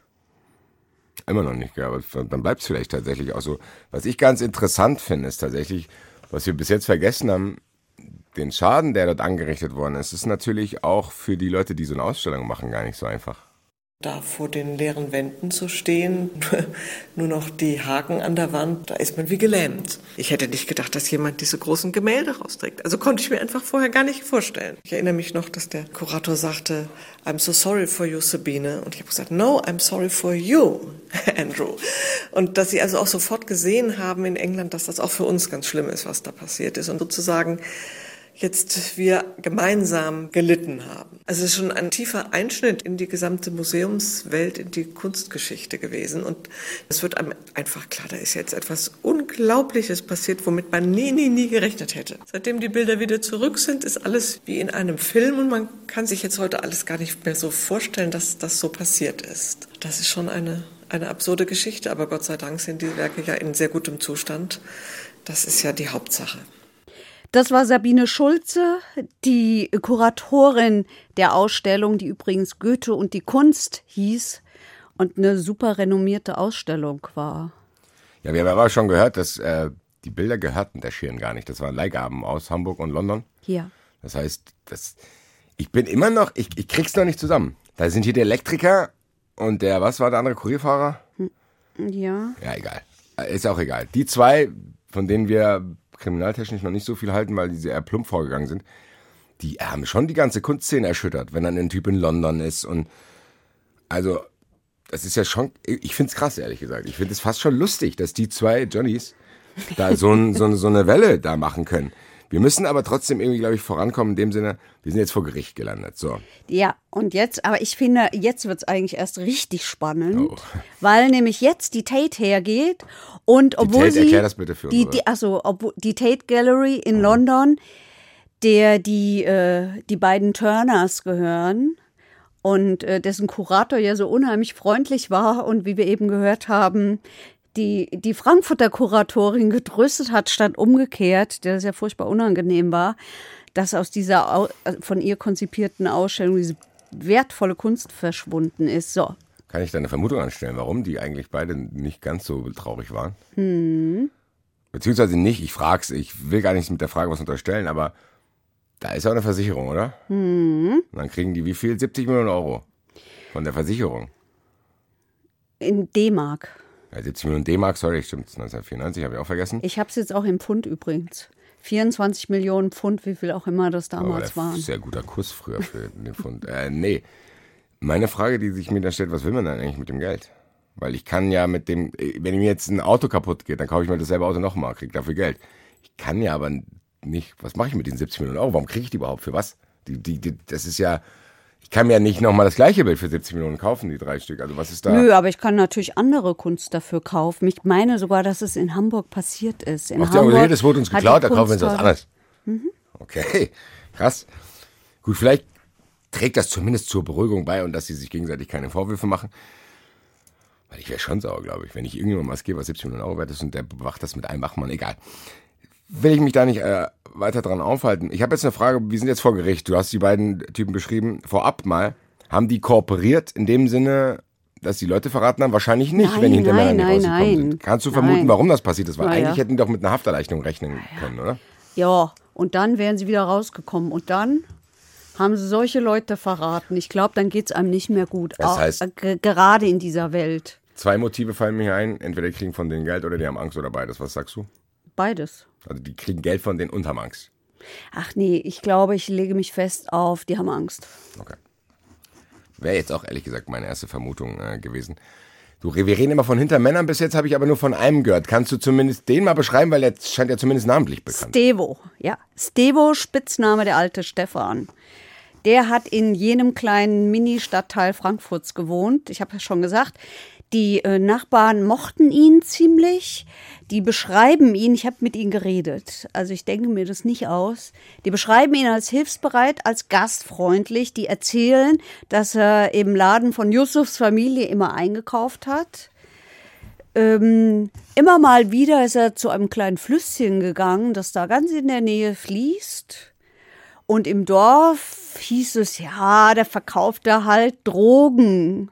Immer noch nicht, aber dann bleibt es vielleicht tatsächlich auch so. Was ich ganz interessant finde, ist tatsächlich, was wir bis jetzt vergessen haben, den Schaden, der dort angerichtet worden ist, ist natürlich auch für die Leute, die so eine Ausstellung machen, gar nicht so einfach. Da vor den leeren Wänden zu stehen, nur noch die Haken an der Wand, da ist man wie gelähmt. Ich hätte nicht gedacht, dass jemand diese großen Gemälde rausträgt. Also konnte ich mir einfach vorher gar nicht vorstellen. Ich erinnere mich noch, dass der Kurator sagte, I'm so sorry for you, Sabine. Und ich habe gesagt, no, I'm sorry for you, Andrew. Und dass sie also auch sofort gesehen haben in England, dass das auch für uns ganz schlimm ist, was da passiert ist. Und sozusagen jetzt wir gemeinsam gelitten haben. Also es ist schon ein tiefer Einschnitt in die gesamte Museumswelt, in die Kunstgeschichte gewesen. Und es wird einem einfach klar, da ist jetzt etwas Unglaubliches passiert, womit man nie, nie, nie gerechnet hätte. Seitdem die Bilder wieder zurück sind, ist alles wie in einem Film und man kann sich jetzt heute alles gar nicht mehr so vorstellen, dass das so passiert ist. Das ist schon eine, eine absurde Geschichte, aber Gott sei Dank sind die Werke ja in sehr gutem Zustand. Das ist ja die Hauptsache. Das war Sabine Schulze, die Kuratorin der Ausstellung, die übrigens Goethe und die Kunst hieß und eine super renommierte Ausstellung war. Ja, wir haben aber schon gehört, dass äh, die Bilder gehörten der Schirn gar nicht. Das waren Leihgaben aus Hamburg und London. Hier. Das heißt, das, ich bin immer noch, ich, ich krieg's noch nicht zusammen. Da sind hier der Elektriker und der, was war der andere Kurierfahrer? Ja. Ja, egal. Ist auch egal. Die zwei, von denen wir kriminaltechnisch noch nicht so viel halten, weil die sehr plump vorgegangen sind, die haben schon die ganze Kunstszene erschüttert, wenn dann ein Typ in London ist und also das ist ja schon, ich find's krass, ehrlich gesagt. Ich finde es fast schon lustig, dass die zwei Johnnies da so, ein, so eine Welle da machen können. Wir müssen aber trotzdem irgendwie, glaube ich, vorankommen in dem Sinne, wir sind jetzt vor Gericht gelandet. So. Ja, und jetzt, aber ich finde, jetzt wird es eigentlich erst richtig spannend, Oh. weil nämlich jetzt die Tate hergeht und obwohl Tate, sie das bitte für die, unsere- die also obwohl die Tate Gallery in London, der die äh, die beiden Turners gehören und äh, dessen Kurator ja so unheimlich freundlich war und wie wir eben gehört haben, die, die Frankfurter Kuratorin getröstet hat, statt umgekehrt, der das ja furchtbar unangenehm war, dass aus dieser äh, von ihr konzipierten Ausstellung diese wertvolle Kunst verschwunden ist. So, Kann ich da eine Vermutung anstellen, warum die eigentlich beide nicht ganz so traurig waren? Hm. Beziehungsweise nicht, ich frag's, ich will gar nicht mit der Frage was unterstellen, aber da ist ja auch eine Versicherung, oder? Hm. Und dann kriegen die wie viel? 70 Millionen Euro von der Versicherung. in D-Mark. Ja, 70 Millionen D-Mark, sorry, stimmt, 1994, habe ich auch vergessen. Ich habe es jetzt auch im Pfund übrigens. 24 Millionen Pfund, wie viel auch immer das damals der waren. Sehr guter Kurs früher für den Pfund. Äh, nee. Meine Frage, die sich mir da stellt, was will man dann eigentlich mit dem Geld? Weil ich kann ja mit dem, wenn mir jetzt ein Auto kaputt geht, dann kaufe ich mir dasselbe Auto nochmal, krieg dafür Geld. Ich kann ja aber nicht, was mache ich mit den 70 Millionen Euro? Warum kriege ich die überhaupt? Für was? Die, die, die, das ist ja, ich kann mir ja nicht nochmal das gleiche Bild für 70 Millionen kaufen, die drei Stück. Also was ist da? Nö, aber ich kann natürlich andere Kunst dafür kaufen. Ich meine sogar, dass es in Hamburg passiert ist. In Auf der Hamburg Universität, das wurde uns geklaut, da kaufen wir uns was anderes. Mhm. Okay, krass. Gut, vielleicht trägt das zumindest zur Beruhigung bei und dass sie sich gegenseitig keine Vorwürfe machen. Weil ich wäre schon sauer, glaube ich, wenn ich irgendjemandem was gebe, was 70 Millionen Euro wert ist und der bewacht das mit einem Wachmann, egal. Will ich mich da nicht äh, weiter dran aufhalten. Ich habe jetzt eine Frage, wir sind jetzt vor Gericht. Du hast die beiden Typen beschrieben. Vorab mal, haben die kooperiert in dem Sinne, dass die Leute verraten haben? Wahrscheinlich nicht, Nein, wenn die hinterher nein, nicht nein, nein. sind. Kannst du vermuten, Nein. warum das passiert ist? Weil ja. eigentlich hätten die doch mit einer Hafterleichterung rechnen können, oder? Ja, und dann wären sie wieder rausgekommen. Und dann haben sie solche Leute verraten. Ich glaube, dann geht es einem nicht mehr gut. Das Auch, heißt- äh, ge- gerade in dieser Welt. Zwei Motive fallen mir ein. Entweder die kriegen von denen Geld oder die haben Angst oder beides. Was sagst du? Beides. Also die kriegen Geld von denen und haben Angst. Ach nee, ich glaube, ich lege mich fest auf, die haben Angst. Okay. Wäre jetzt auch ehrlich gesagt meine erste Vermutung äh, gewesen. Du, wir reden immer von Hintermännern, bis jetzt habe ich aber nur von einem gehört. Kannst du zumindest den mal beschreiben, weil der scheint ja zumindest namentlich bekannt. Stevo, ja. Stevo, Spitzname der alte Stefan. Der hat in jenem kleinen Mini-Stadtteil Frankfurts gewohnt. Ich habe ja schon gesagt, die äh, Nachbarn mochten ihn ziemlich. Die beschreiben ihn, ich habe mit ihnen geredet, also ich denke mir das nicht aus. Die beschreiben ihn als hilfsbereit, als gastfreundlich. Die erzählen, dass er im Laden von Yusufs Familie immer eingekauft hat. Ähm, immer mal wieder ist er zu einem kleinen Flüsschen gegangen, das da ganz in der Nähe fließt. Und im Dorf hieß es, ja, der verkauft da halt Drogen.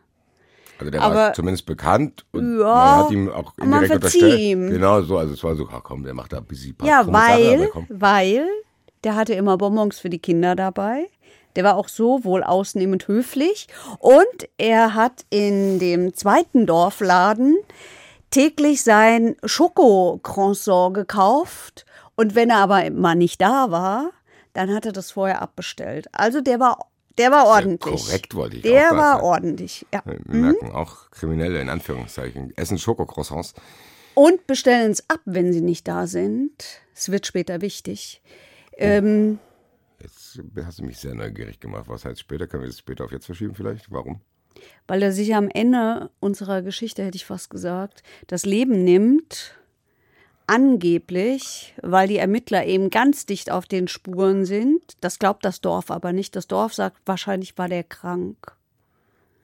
Also der war aber- zumindest bekannt und Ja, man hat ihm auch indirekt unterstellt. ihm. Genau so, also es war so, ach komm, der macht da ein bisschen paar Ja, weil, weil der hatte immer Bonbons für die Kinder dabei. Der war auch so wohl ausnehmend höflich. Und er hat in dem zweiten Dorfladen täglich sein Schokocroissant gekauft. Und wenn er aber mal nicht da war, dann hat er das vorher abbestellt. Also der war, der war ordentlich. korrekt, wollte ich auch Der gerade war ordentlich, ja. Wir merken auch Kriminelle in Anführungszeichen. Essen Schokocroissants. Und bestellen es ab, wenn sie nicht da sind. Es wird später wichtig. Ähm, Jetzt hast du mich sehr neugierig gemacht. Was heißt später? Können wir das später auf jetzt verschieben vielleicht? Warum? weil er sich am Ende unserer Geschichte, hätte ich fast gesagt, das Leben nimmt, angeblich, weil die Ermittler eben ganz dicht auf den Spuren sind. Das glaubt das Dorf aber nicht. Das Dorf sagt, wahrscheinlich war der krank.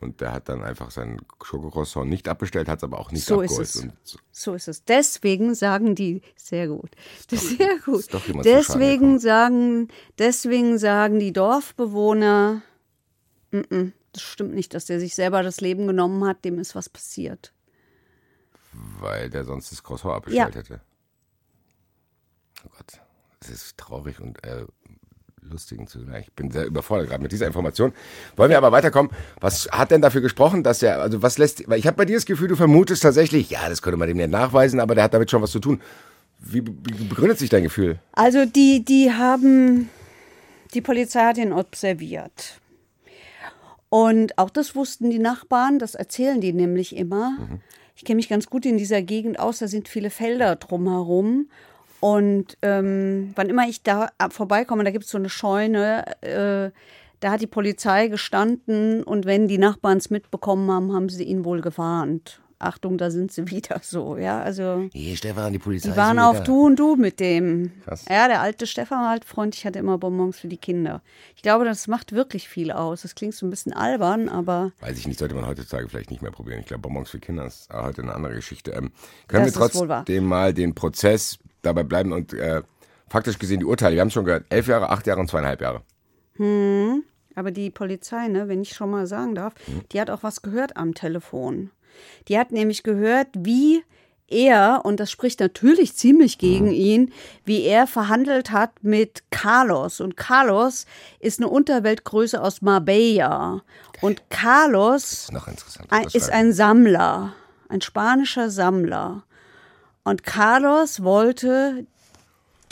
Und der hat dann einfach seinen Schokocroissant nicht abbestellt, hat es aber auch nicht So ist abgeholt. es. Und so- So ist es. Deswegen sagen die, sehr gut, sehr gut. ist doch Deswegen sagen, deswegen sagen die Dorfbewohner, "Mm, mm, das stimmt nicht, dass der sich selber das Leben genommen hat, dem ist was passiert. weil der sonst das Croissant abbestellt Ja. hätte. Oh Gott, es ist traurig und äh, lustig zugleich. Ich bin sehr überfordert gerade mit dieser Information. Wollen wir aber weiterkommen? Was hat denn dafür gesprochen, dass er, also was lässt, weil ich habe bei dir das Gefühl, du vermutest tatsächlich, ja, das könnte man dem nicht nachweisen, aber der hat damit schon was zu tun. Wie, begründet sich dein Gefühl? Also die, die haben, die Polizei hat ihn observiert. Und auch das wussten die Nachbarn, das erzählen die nämlich immer. Ich kenne mich ganz gut in dieser Gegend aus, da sind viele Felder drumherum. Und ähm, wann immer ich da vorbeikomme, da gibt es so eine Scheune, äh, da hat die Polizei gestanden und wenn die Nachbarn es mitbekommen haben, haben sie ihn wohl gewarnt. Achtung, da sind sie wieder so, ja, also Hey, Stefan, die Polizei. die waren auf Du und Du mit dem. Krass. Ja, der alte Stefan war halt freundlich, hatte immer Bonbons für die Kinder. Ich glaube, das macht wirklich viel aus. Das klingt so ein bisschen albern, aber Weiß ich nicht, sollte man heutzutage vielleicht nicht mehr probieren. Ich glaube, Bonbons für Kinder ist heute eine andere Geschichte. Ähm, können Das wir trotzdem mal den Prozess dabei bleiben und äh, faktisch gesehen die Urteile, wir haben es schon gehört, elf Jahre, acht Jahre und zweieinhalb Jahre. aber die Polizei, ne, wenn ich schon mal sagen darf, Hm. die hat auch was gehört am Telefon. Die hat nämlich gehört, wie er, und das spricht natürlich ziemlich gegen Hm. ihn, wie er verhandelt hat mit Carlos. Und Carlos ist eine Unterweltgröße aus Marbella. Und Carlos ist ist ein Sammler, ein spanischer Sammler. Und Carlos wollte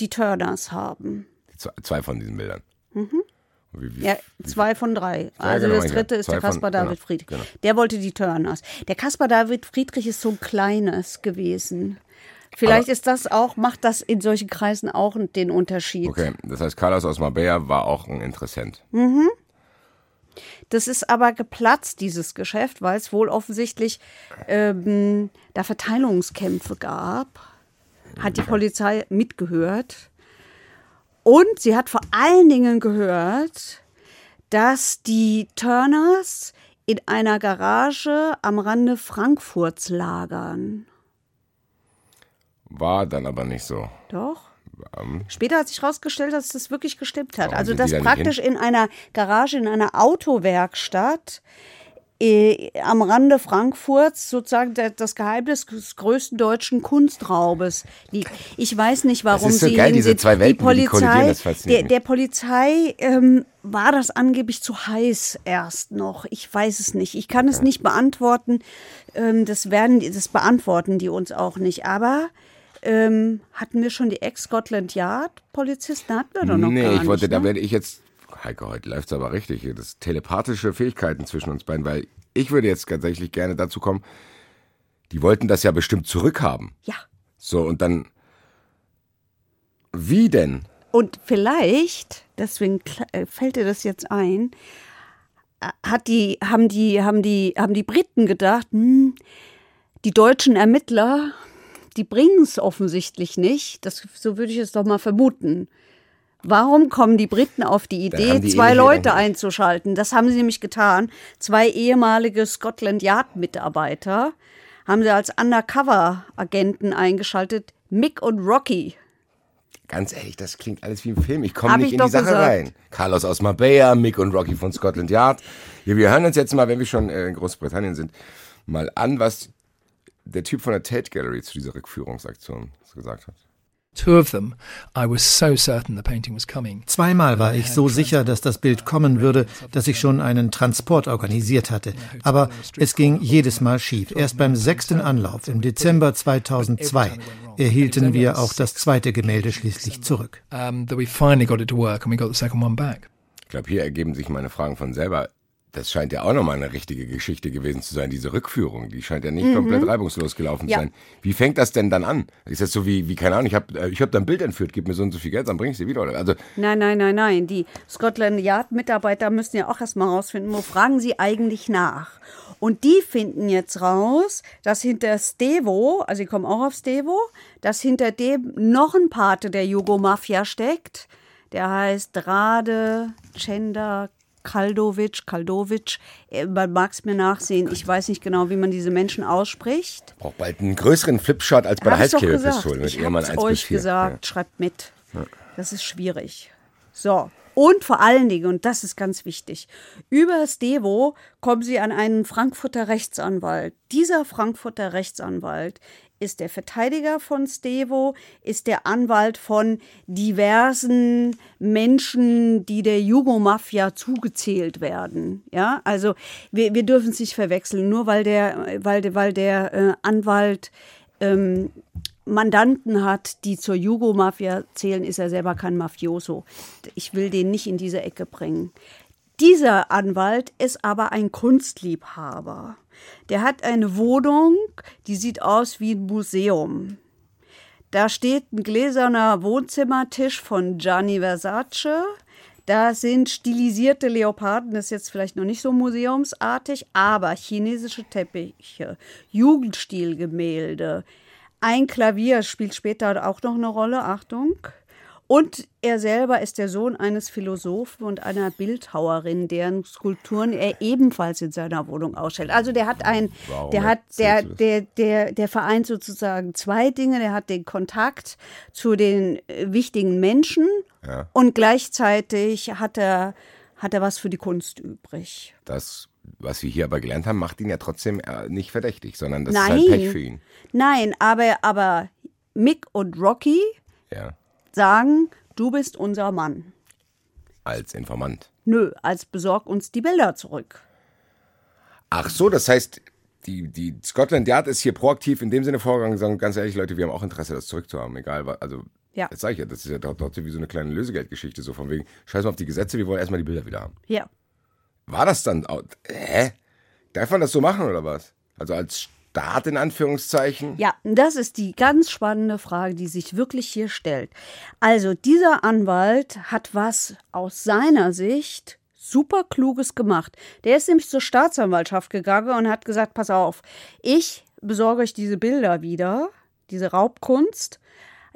die Turners haben. zwei, von diesen Bildern. Und Wie, wie, Ja, zwei von drei. Also genau, das ja. dritte ist der Caspar genau, David Friedrich. genau. Der wollte die Turners. Der Caspar David Friedrich ist so ein kleines gewesen. Vielleicht ist das auch, macht das in solchen Kreisen auch den Unterschied. Okay, das heißt, Carlos aus Marbella war auch ein Interessent. Das ist aber geplatzt, dieses Geschäft, weil es wohl offensichtlich ähm, da Verteilungskämpfe gab. Hat die Polizei mitgehört. Und sie hat vor allen Dingen gehört, dass die Turners in einer Garage am Rande Frankfurts lagern. War dann aber nicht so. Doch. Ähm, Später hat sich herausgestellt, dass das wirklich gestimmt hat. Also, die dass praktisch in einer Garage, in einer Autowerkstatt äh, am Rande Frankfurts sozusagen der, das Geheimnis des größten deutschen Kunstraubes liegt. Ich weiß nicht, warum ist so sie geil, diese zwei Welten, die die Polizei, das fasziniert der, der Polizei ähm, war das angeblich zu heiß erst noch. Ich weiß es nicht. Ich kann es nicht beantworten. Ähm, das werden, die- das beantworten die uns auch nicht. Aber ähm, hatten wir schon die Ex-Scotland Yard Polizisten? Hatten wir doch noch nee, gar ich wollte, nicht, da ne? werde ich jetzt, Heike, heute läuft's aber richtig, das telepathische Fähigkeiten zwischen uns beiden, weil ich würde jetzt tatsächlich gerne dazu kommen, die wollten das ja bestimmt zurückhaben. Ja. So, und dann, wie denn? Und vielleicht, deswegen äh, fällt dir das jetzt ein, äh, hat die, haben die, haben die, haben die Briten gedacht, hm, die deutschen Ermittler, die bringen es offensichtlich nicht. Das, so würde ich es doch mal vermuten. Warum kommen die Briten auf die Idee, die zwei ähnliche Leute einzuschalten? Das haben sie nämlich getan. Zwei ehemalige Scotland Yard-Mitarbeiter haben sie als Undercover-Agenten eingeschaltet, Mick und Rocky. Ganz ehrlich, das klingt alles wie ein Film. Ich komme nicht ich in die Sache gesagt. rein. Carlos aus Marbella, Mick und Rocky von Scotland Yard. Ja, wir hören uns jetzt mal, wenn wir schon äh, in Großbritannien sind, mal an, was der Typ von der Tate Gallery zu dieser Rückführungsaktion gesagt hat. Two of them, I was so certain the painting was coming. Zweimal war ich so sicher, dass das Bild kommen würde, dass ich schon einen Transport organisiert hatte. Aber es ging jedes Mal schief. Erst beim sechsten Anlauf im Dezember 2002 erhielten wir auch das zweite Gemälde schließlich zurück. That we finally got it to work and we got the second one back. Ich glaube, hier ergeben sich meine Fragen von selber. Das scheint ja auch nochmal eine richtige Geschichte gewesen zu sein, diese Rückführung. Die scheint ja nicht komplett reibungslos gelaufen Ja. zu sein. Wie fängt das denn dann an? Ist das so wie, wie keine Ahnung, ich habe ich hab da ein Bild entführt, gib mir so und so viel Geld, dann bring ich sie wieder. Oder? Also, Nein, nein, nein, nein. Die Scotland Yard-Mitarbeiter müssen ja auch erstmal rausfinden, wo fragen sie eigentlich nach. Und die finden jetzt raus, dass hinter Stevo, also sie kommen auch auf Stevo, dass hinter dem noch ein Pate der Jugo-Mafia steckt. Der heißt Rade Cenda Kaldovic, Kaldovic. Äh, Man mag es mir nachsehen. Ich weiß nicht genau, wie man diese Menschen ausspricht. braucht bald einen größeren Flipshot als bei der Hab ich doch gesagt. Heißklebepistole mit Ich Ehemann hab's 1 bis euch 4. gesagt, schreibt mit. Das ist schwierig. So. Und vor allen Dingen, und das ist ganz wichtig, über Stevo kommen Sie an einen Frankfurter Rechtsanwalt. Dieser Frankfurter Rechtsanwalt ist der Verteidiger von Stevo, ist der Anwalt von diversen Menschen, die der Jugo-Mafia zugezählt werden. Ja, also wir, wir dürfen es nicht verwechseln, nur weil der, weil weil der äh, Anwalt ähm, Mandanten hat, die zur Jugo-Mafia zählen, ist er selber kein Mafioso. Ich will den nicht in diese Ecke bringen. Dieser Anwalt ist aber ein Kunstliebhaber. Der hat eine Wohnung, die sieht aus wie ein Museum. Da steht ein gläserner Wohnzimmertisch von Gianni Versace. Da sind stilisierte Leoparden, das ist jetzt vielleicht noch nicht so museumsartig, aber chinesische Teppiche, Jugendstilgemälde, ein Klavier spielt später auch noch eine Rolle, Achtung. Und er selber ist der Sohn eines Philosophen und einer Bildhauerin, deren Skulpturen er ebenfalls in seiner Wohnung ausstellt. Also der hat ein, Warum der hat, der, der, der, der vereint sozusagen zwei Dinge. Der hat den Kontakt zu den äh, wichtigen Menschen Ja. und gleichzeitig hat er, hat er was für die Kunst übrig. Das, was wir hier aber gelernt haben, macht ihn ja trotzdem äh, nicht verdächtig, sondern das Nein. ist halt Pech für ihn. Nein, aber, aber Mick und Rocky Ja, sagen, du bist unser Mann. als Informant. Nö, als besorg uns die Bilder zurück. Ach so, das heißt, die, die Scotland Yard ist hier proaktiv in dem Sinne vorgegangen und sagen, ganz ehrlich, Leute, wir haben auch Interesse, das zurückzuhaben, egal was. Also, Ja. jetzt sage ich ja, das ist ja trotzdem wie so eine kleine Lösegeldgeschichte, so von wegen, scheiß mal auf die Gesetze, wir wollen erstmal die Bilder wieder haben. Ja. War das dann, hä? Darf man das so machen oder was? Also als Staat in Anführungszeichen? Ja, das ist die ganz spannende Frage, die sich wirklich hier stellt. Also dieser Anwalt hat was aus seiner Sicht super kluges gemacht. Der ist nämlich zur Staatsanwaltschaft gegangen und hat gesagt, pass auf, ich besorge euch diese Bilder wieder, diese Raubkunst.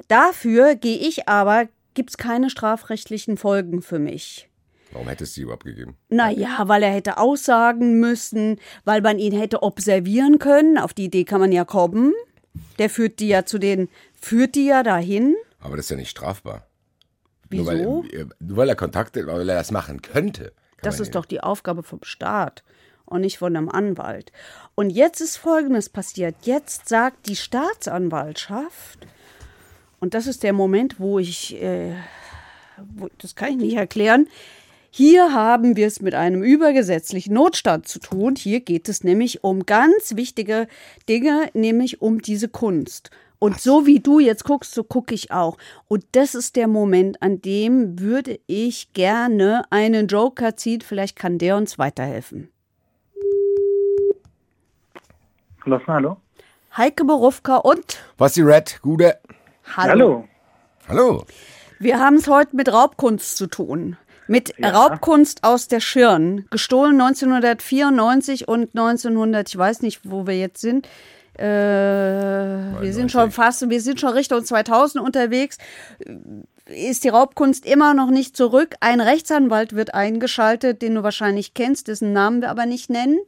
Dafür gehe ich aber gibt es keine strafrechtlichen Folgen für mich. Warum hätte es die überhaupt gegeben? Naja, weil er hätte aussagen müssen, weil man ihn hätte observieren können. Auf die Idee kann man ja kommen. Der führt die ja zu den, führt die ja dahin. Aber das ist ja nicht strafbar. Wieso? Nur weil, nur weil er Kontakte, weil er das machen könnte. Das ist doch die Aufgabe vom Staat und nicht von einem Anwalt. Und jetzt ist Folgendes passiert. Jetzt sagt die Staatsanwaltschaft, und das ist der Moment, wo ich, äh, wo, das kann ich nicht erklären, hier haben wir es mit einem übergesetzlichen Notstand zu tun. Hier geht es nämlich um ganz wichtige Dinge, nämlich um diese Kunst. Und so wie du jetzt guckst, so gucke ich auch. Und das ist der Moment, an dem würde ich gerne einen Joker ziehen. Vielleicht kann der uns weiterhelfen. hallo. Heike Berufka und Was die Red, Gude. Hallo. Hallo. Wir haben es heute mit Raubkunst zu tun. Mit Ja. Raubkunst aus der Schirn. Gestohlen 1994 und 1900, ich weiß nicht, wo wir jetzt sind. Äh, wir sind schon fast, wir sind schon Richtung 2000 unterwegs. Ist die Raubkunst immer noch nicht zurück? Ein Rechtsanwalt wird eingeschaltet, den du wahrscheinlich kennst, dessen Namen wir aber nicht nennen.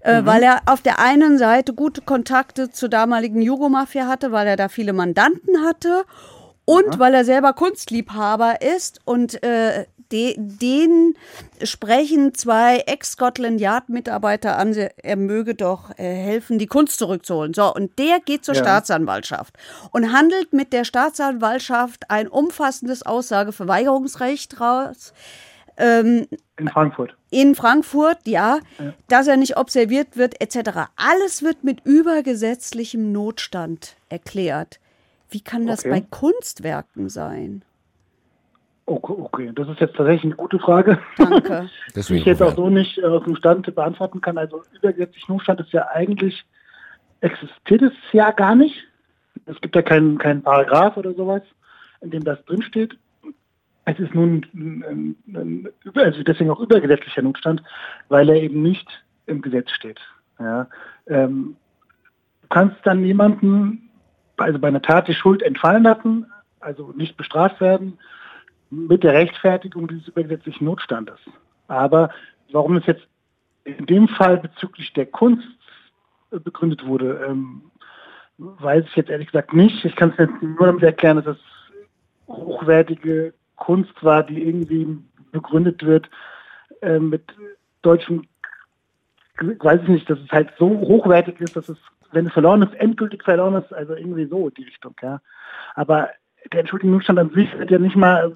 Äh, weil er auf der einen Seite gute Kontakte zur damaligen Jugomafia hatte, weil er da viele Mandanten hatte und weil er selber Kunstliebhaber ist und äh, de, den sprechen zwei Ex-Scotland Yard-Mitarbeiter an, er möge doch äh, helfen, die Kunst zurückzuholen. So, und der geht zur Ja. Staatsanwaltschaft und handelt mit der Staatsanwaltschaft ein umfassendes Aussageverweigerungsrecht raus. Ähm, In Frankfurt. in Frankfurt, ja, dass er nicht observiert wird, etc. Alles wird mit übergesetzlichem Notstand erklärt. Wie kann das Okay. bei Kunstwerken sein? Okay, okay, das ist jetzt tatsächlich eine gute Frage, Danke. die Deswegen ich jetzt auch so nicht äh, aus dem Stand beantworten kann. Also übergesetzlicher Notstand ist ja eigentlich, existiert es ja gar nicht. Es gibt ja keinen keinen Paragraph oder sowas, in dem das drinsteht. Es ist nun ein, ein, ein, also deswegen auch übergesetzlicher Notstand, weil er eben nicht im Gesetz steht. Ja. Ähm, du kannst dann jemanden, also bei einer Tat die Schuld entfallen lassen, also nicht bestraft werden, mit der Rechtfertigung dieses übergesetzlichen Notstandes. Aber warum es jetzt in dem Fall bezüglich der Kunst äh, begründet wurde, ähm, weiß ich jetzt ehrlich gesagt nicht. Ich kann es jetzt nur damit erklären, dass es hochwertige Kunst war, die irgendwie begründet wird äh, mit deutschem, weiß ich nicht, dass es halt so hochwertig ist, dass es, wenn es verloren ist, endgültig verloren ist, also irgendwie so die Richtung, ja. Aber der entschuldigende an sich wird ja nicht mal,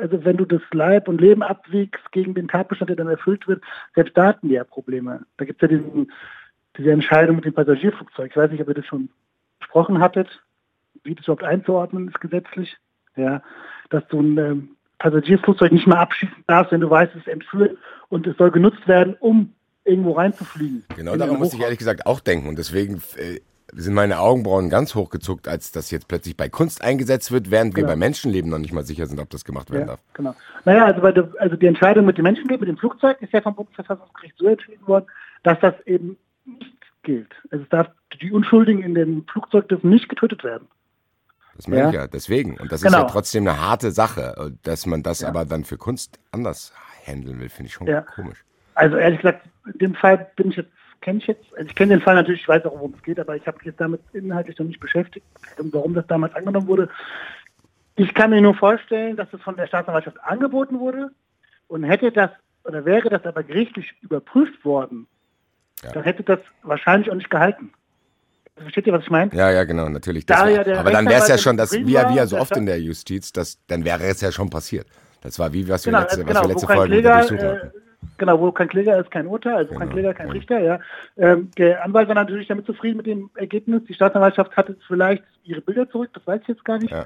also wenn du das Leib und Leben abwiegst gegen den Tatbestand, der dann erfüllt wird, selbst da hatten die ja Probleme. Da gibt es ja diesen, diese Entscheidung mit dem Passagierflugzeug. Ich weiß nicht, ob ihr das schon besprochen hattet, wie das überhaupt einzuordnen ist gesetzlich. Ja, dass du ein ähm, Passagierflugzeug nicht mehr abschießen darfst, wenn du weißt, es ist entführt und es soll genutzt werden, um irgendwo reinzufliegen. Genau daran musste ich ehrlich gesagt auch denken. Und deswegen äh, sind meine Augenbrauen ganz hochgezuckt, als das jetzt plötzlich bei Kunst eingesetzt wird, während wir Genau. bei Menschenleben noch nicht mal sicher sind, ob das gemacht werden Ja, darf. genau. Naja, also, der, also die Entscheidung mit dem Menschenleben, mit dem Flugzeug, ist ja vom Bundesverfassungsgericht so entschieden worden, dass das eben nicht gilt. Also es darf, die Unschuldigen in dem Flugzeug dürfen nicht getötet werden. Das meine Ja. ich ja, deswegen. Und das ist Genau. ja trotzdem eine harte Sache. Und Dass man das aber dann für Kunst anders handeln will, finde ich schon Ja. komisch. Also ehrlich gesagt, in dem Fall bin ich jetzt, kenne ich jetzt, also ich kenne den Fall natürlich, ich weiß auch, worum es geht, aber ich habe mich jetzt damit inhaltlich noch nicht beschäftigt, und warum das damals angenommen wurde. Ich kann mir nur vorstellen, dass es von der Staatsanwaltschaft angeboten wurde und hätte das, oder wäre das aber gerichtlich überprüft worden, Ja. dann hätte das wahrscheinlich auch nicht gehalten. Versteht ihr, was ich meine? Ja, ja, genau, natürlich. Da ja aber dann wäre es ja schon, das, zufrieden wie ja, war, wie ja so oft in der Justiz, das, dann wäre es ja schon passiert. Das war wie, was wir Genau, letzte, also was genau, wir wo letzte Folge Kläger, äh. Genau, wo kein Kläger ist, kein Urteil, also kein Genau, Kläger, kein. Richter, ja. Ähm, der Anwalt war natürlich damit zufrieden mit dem Ergebnis. Die Staatsanwaltschaft hatte vielleicht ihre Bilder zurück, das weiß ich jetzt gar nicht. Ja.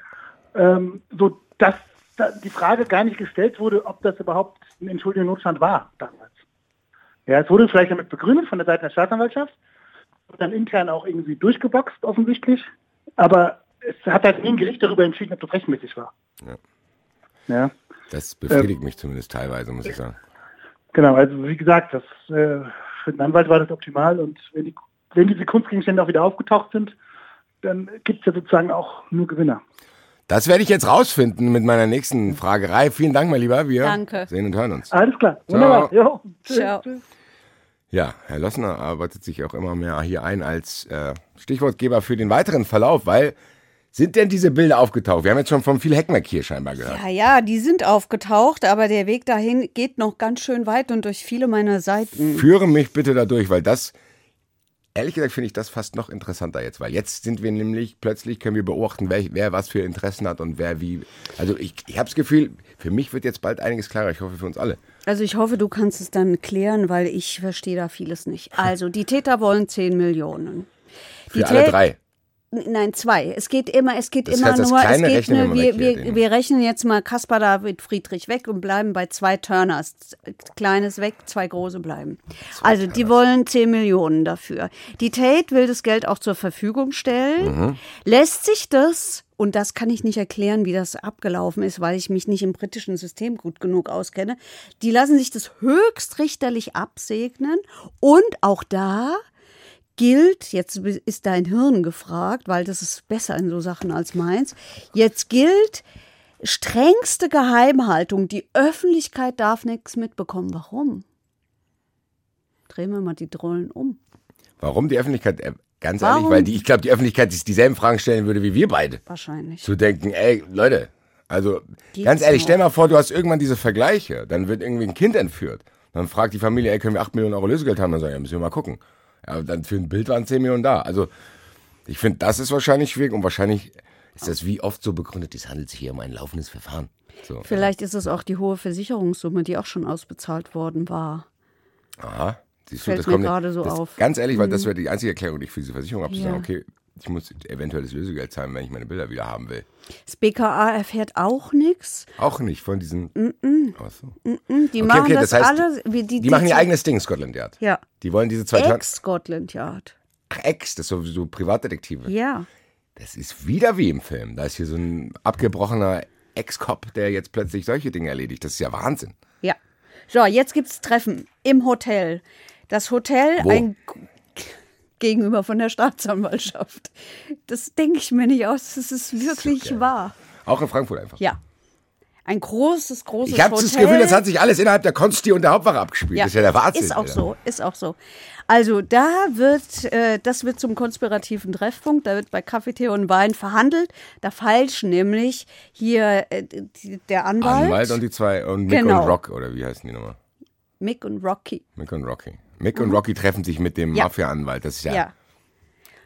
Ähm, so dass da die Frage gar nicht gestellt wurde, ob das überhaupt ein entschuldigender Notstand war damals. Ja, es wurde vielleicht damit begründet von der Seite der Staatsanwaltschaft und dann intern auch irgendwie durchgeboxt offensichtlich, aber es hat halt nie ein Gericht darüber entschieden, ob das rechtmäßig war. Ja. Ja. Das befriedigt mich zumindest teilweise, muss ich sagen. Genau, also wie gesagt, das äh, für den Anwalt war das optimal und wenn, die, wenn diese Kunstgegenstände auch wieder aufgetaucht sind, dann gibt es ja sozusagen auch nur Gewinner. Das werde ich jetzt rausfinden mit meiner nächsten Fragerei. Vielen Dank, mein Lieber. Wir Danke. sehen und hören uns. Alles klar. Ciao. Wunderbar. Ciao. Tschüss. Ja, Herr Lossner arbeitet sich auch immer mehr hier ein als äh, Stichwortgeber für den weiteren Verlauf, weil sind denn diese Bilder aufgetaucht? Wir haben jetzt schon von viel Heckmeck hier scheinbar gehört. Ja, ja, die sind aufgetaucht, aber der Weg dahin geht noch ganz schön weit und durch viele meiner Seiten. Führe mich bitte da durch, weil das, ehrlich gesagt, finde ich das fast noch interessanter jetzt, weil jetzt sind wir nämlich, plötzlich können wir beobachten, wer, wer was für Interessen hat und wer wie. Also ich, ich habe das Gefühl, für mich wird jetzt bald einiges klarer. Ich hoffe für uns alle. Also ich hoffe, du kannst es dann klären, weil ich verstehe da vieles nicht. Also die Täter wollen 10 Millionen. Die Für alle drei. Nein, zwei. Es geht immer, es geht Das immer heißt, nur, es geht nur, wir, wir, wir rechnen jetzt mal Kaspar David Friedrich weg und bleiben bei zwei Turners. Kleines weg, zwei große bleiben. also die wollen 10 Millionen dafür. Die Tate will das Geld auch zur Verfügung stellen. Mhm. Lässt sich das, und das kann ich nicht erklären, wie das abgelaufen ist, weil ich mich nicht im britischen System gut genug auskenne, die lassen sich das höchstrichterlich absegnen und auch da gilt, jetzt ist dein Hirn gefragt, weil das ist besser in so Sachen als meins, jetzt gilt strengste Geheimhaltung. Die Öffentlichkeit darf nichts mitbekommen. Warum? Drehen wir mal die Drollen um. Warum die Öffentlichkeit? Äh, Ganz Warum? ehrlich, weil die, ich glaube, die Öffentlichkeit sich dieselben Fragen stellen würde wie wir beide. Wahrscheinlich. Zu denken, ey, Leute, also Geht's ganz ehrlich, noch? stell mal vor, du hast irgendwann diese Vergleiche, dann wird irgendwie ein Kind entführt. Dann fragt die Familie, ey, können wir 8 Millionen Euro Lösegeld haben? Dann sagen, ja, müssen wir mal gucken. Ja, dann für ein Bild waren 10 Millionen da. Also ich finde, das ist wahrscheinlich schwierig und wahrscheinlich ist das wie oft so begründet, es handelt sich hier um ein laufendes Verfahren. So. Vielleicht ist es auch die hohe Versicherungssumme, die auch schon ausbezahlt worden war. Aha. Siehst Fällt das mir kommt gerade so das, auf. Mhm. Ganz ehrlich, weil das wäre die einzige Erklärung, die ich für diese Versicherung habe, zu Ja. sagen, okay, ich muss eventuell das Lösegeld zahlen, wenn ich meine Bilder wieder haben will. Das BKA erfährt auch nichts. Auch nicht von diesen. Ach so. Die Okay, machen okay, das, das heißt, alle. wie Die, machen ihr eigenes Ding, Scotland Yard. Ja. Die wollen diese zwei Tage. Ex-Scotland Yard. Ach, Ex, das ist sowieso Privatdetektive. Ja. Das ist wieder wie im Film. Da ist hier so ein abgebrochener Ex-Cop, der jetzt plötzlich solche Dinge erledigt. Das ist ja Wahnsinn. Ja. So, jetzt gibt's Treffen im Hotel. Das Hotel Wo? ein gegenüber von der Staatsanwaltschaft. Das denke ich mir nicht aus. Das ist wirklich wahr. Auch in Frankfurt einfach. Ja. Ein großes, großes Ich habe das Gefühl, das hat sich alles innerhalb der Konsti und der Hauptwache abgespielt. Das ist ja der Wahnsinn. Ist auch Alter. so, ist auch so. Also da wird, äh, das wird zum konspirativen Treffpunkt, da wird bei Kaffee, Tee und Wein verhandelt. Da feilschen nämlich hier äh, die, der Anwalt, Anwalt und die zwei und Mick Genau. und Rock, oder wie heißen die nochmal? Mick und Rocky. Mick und Rocky. Mick und Rocky treffen sich mit dem Mhm. Ja. Mafia-Anwalt. Das ist ja, Ja.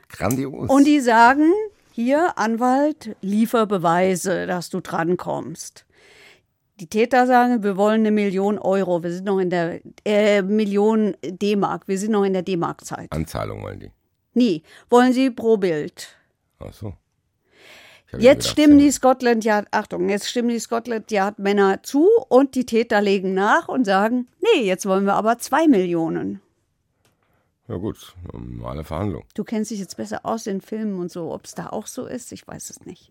grandios. Und die sagen, hier, Anwalt, liefer Beweise, dass du drankommst. Die Täter sagen, wir wollen eine Million Euro. Wir sind noch in der äh, Million D-Mark. Wir sind noch in der D-Mark-Zeit. Anzahlung wollen die. Nie. Wollen sie pro Bild. Ach so. Jetzt gedacht, stimmen die Scotland Yard, Achtung, jetzt stimmen die Scotland Yard Männer zu und die Täter legen nach und sagen, nee, jetzt wollen wir aber zwei Millionen. Ja gut, normale Verhandlung. Du kennst dich jetzt besser aus in Filmen und so, ob es da auch so ist, ich weiß es nicht.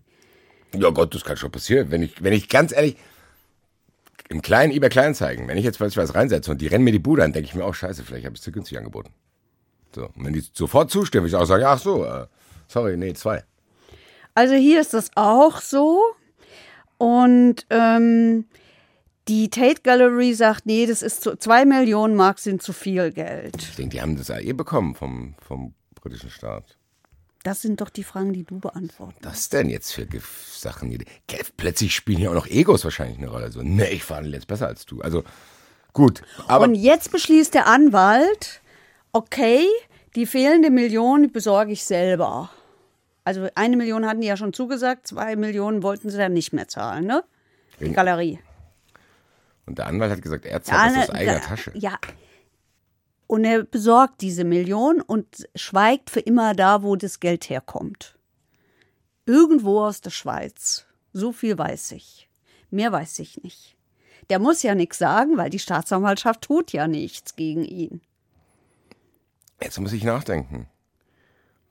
Ja Gott, das kann schon passieren. Wenn ich, wenn ich ganz ehrlich, im kleinen eBay Kleinanzeigen, wenn ich jetzt was reinsetze und die rennen mir die Bude an, denke ich mir auch, scheiße, vielleicht habe ich es zu günstig angeboten. So, und wenn die sofort zustimmen, würde ich auch sagen, ach so, äh, sorry, nee, zwei. Also hier ist das auch so. Und ähm, die Tate Gallery sagt, nee, das ist zu, zwei Millionen Mark sind zu viel Geld. Ich denke, die haben das ja eh bekommen vom, vom britischen Staat. Das sind doch die Fragen, die du beantworten. Was denn jetzt für Sachen? Plötzlich spielen hier auch noch Egos wahrscheinlich eine Rolle. So, nee, ich verhandle jetzt besser als du. Also, gut. Aber Und jetzt beschließt der Anwalt, okay, die fehlende Million besorge ich selber. Also eine Million hatten die ja schon zugesagt, zwei Millionen wollten sie dann nicht mehr zahlen, ne? Die Galerie. und der Anwalt hat gesagt, er zahlt das aus ne, eigener da- Tasche. Ja. Und er besorgt diese Million und schweigt für immer da, wo das Geld herkommt. Irgendwo aus der Schweiz. So viel weiß ich. Mehr weiß ich nicht. Der muss ja nichts sagen, weil die Staatsanwaltschaft tut ja nichts gegen ihn. Jetzt muss ich nachdenken.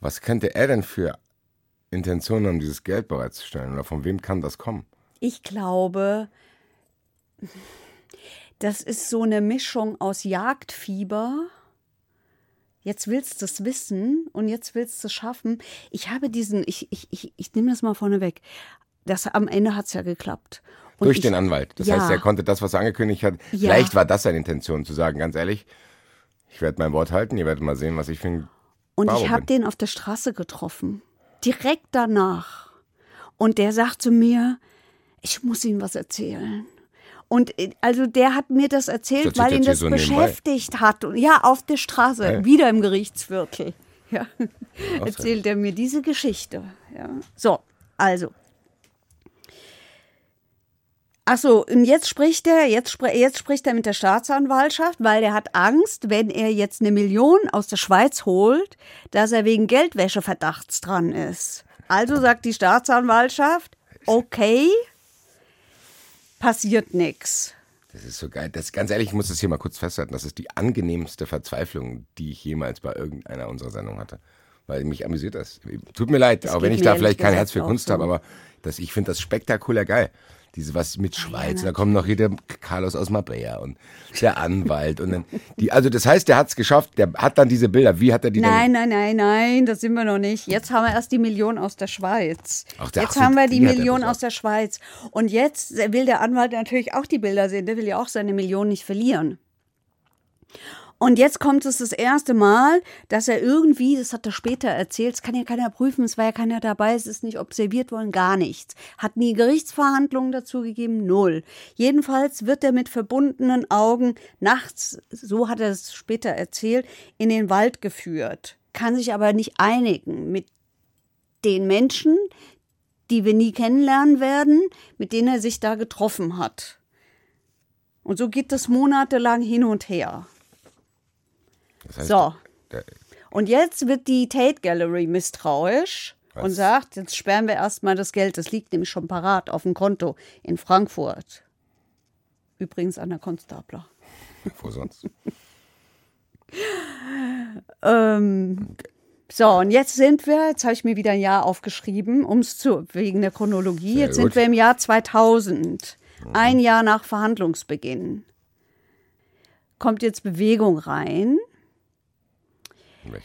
Was könnte er denn für Intentionen haben, dieses Geld bereitzustellen? Oder von wem kann das kommen? Ich glaube, das ist so eine Mischung aus Jagdfieber. Jetzt willst du es wissen und jetzt willst du es schaffen. Ich habe diesen, ich, ich, ich, ich nehme das mal vorne weg. das, am Ende hat es ja geklappt. Und Durch ich, den Anwalt. Das ja, heißt, er konnte das, was er angekündigt hat, Ja. vielleicht war das seine Intention, zu sagen, ganz ehrlich, ich werde mein Wort halten, ihr werdet mal sehen, was ich ein Und ich habe den auf der Straße getroffen. Direkt danach. Und der sagt zu mir, ich muss Ihnen was erzählen. Und äh, also der hat mir das erzählt, Das weil ihn das so nebenbei. beschäftigt hat. Und ja, auf der Straße, Ja. wieder im Gerichtsviertel. Ja. Erzählt er mir diese Geschichte. Ja. So, also. Ach so, und jetzt spricht er, jetzt, spr jetzt spricht er mit der Staatsanwaltschaft, weil er hat Angst, wenn er jetzt eine Million aus der Schweiz holt, dass er wegen Geldwäscheverdachts dran ist. Also sagt die Staatsanwaltschaft, okay, passiert nichts. Das ist so geil. Das, ganz ehrlich, ich muss das hier mal kurz festhalten. Das ist die angenehmste Verzweiflung, die ich jemals bei irgendeiner unserer Sendungen hatte. Weil mich amüsiert das. Tut mir leid, Das auch wenn ich da vielleicht kein Herz für Kunst so. habe, aber das, ich finde das spektakulär geil. Diese was mit Schweiz, und da kommt noch hier der Carlos aus Marbella und der Anwalt und dann die, also das heißt, der hat es geschafft, der hat dann diese Bilder. Wie hat er die Nein, nein, nein, nein, das sind wir noch nicht. Jetzt haben wir erst die Million aus der Schweiz. Ach, der- jetzt haben wir die die Million aus der Schweiz. Und jetzt will der Anwalt natürlich auch die Bilder sehen. Der will ja auch seine Million nicht verlieren. Und jetzt kommt es das erste Mal, dass er irgendwie, das hat er später erzählt, es kann ja keiner prüfen, es war ja keiner dabei, es ist nicht observiert worden, gar nichts. Hat nie Gerichtsverhandlungen dazu gegeben, null. Jedenfalls wird er mit verbundenen Augen nachts, so hat er es später erzählt, in den Wald geführt. Kann sich aber nicht einigen mit den Menschen, die wir nie kennenlernen werden, mit denen er sich da getroffen hat. Und so geht das monatelang hin und her. Das heißt, So. Der, Und jetzt wird die Tate Gallery misstrauisch und Was? sagt, jetzt sperren wir erstmal das Geld. Das liegt nämlich schon parat auf dem Konto in Frankfurt. Übrigens an der Konstabler. wo sonst? Ähm, so, und jetzt sind wir, jetzt habe ich mir wieder ein Jahr aufgeschrieben, um's zu, wegen der Chronologie. Sehr jetzt gut. sind wir im Jahr 2000, ein Jahr nach Verhandlungsbeginn. Kommt jetzt Bewegung rein?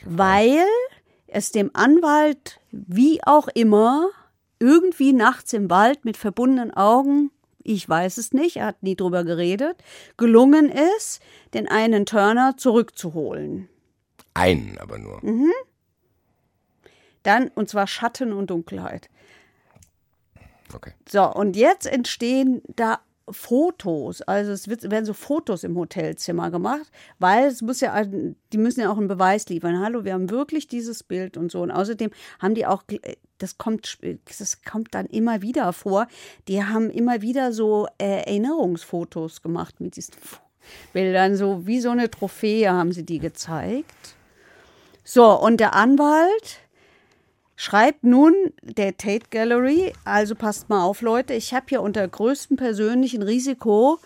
Weil es dem Anwalt, wie auch immer, irgendwie nachts im Wald mit verbundenen Augen, ich weiß es nicht, er hat nie drüber geredet, gelungen ist, den einen Turner zurückzuholen. Einen aber nur. Mhm. Dann, und zwar Schatten und Dunkelheit. Okay. So, und jetzt entstehen da Fotos, also es wird, werden so Fotos im Hotelzimmer gemacht, weil es muss ja, die müssen ja auch einen Beweis liefern. Hallo, wir haben wirklich dieses Bild und so. Und außerdem haben die auch, das kommt, das kommt dann immer wieder vor, die haben immer wieder so äh, Erinnerungsfotos gemacht mit diesen Bildern, so wie so eine Trophäe haben sie die gezeigt. So, und der Anwalt schreibt nun der Tate Gallery, also passt mal auf, Leute, ich habe hier unter größtem persönlichen Risiko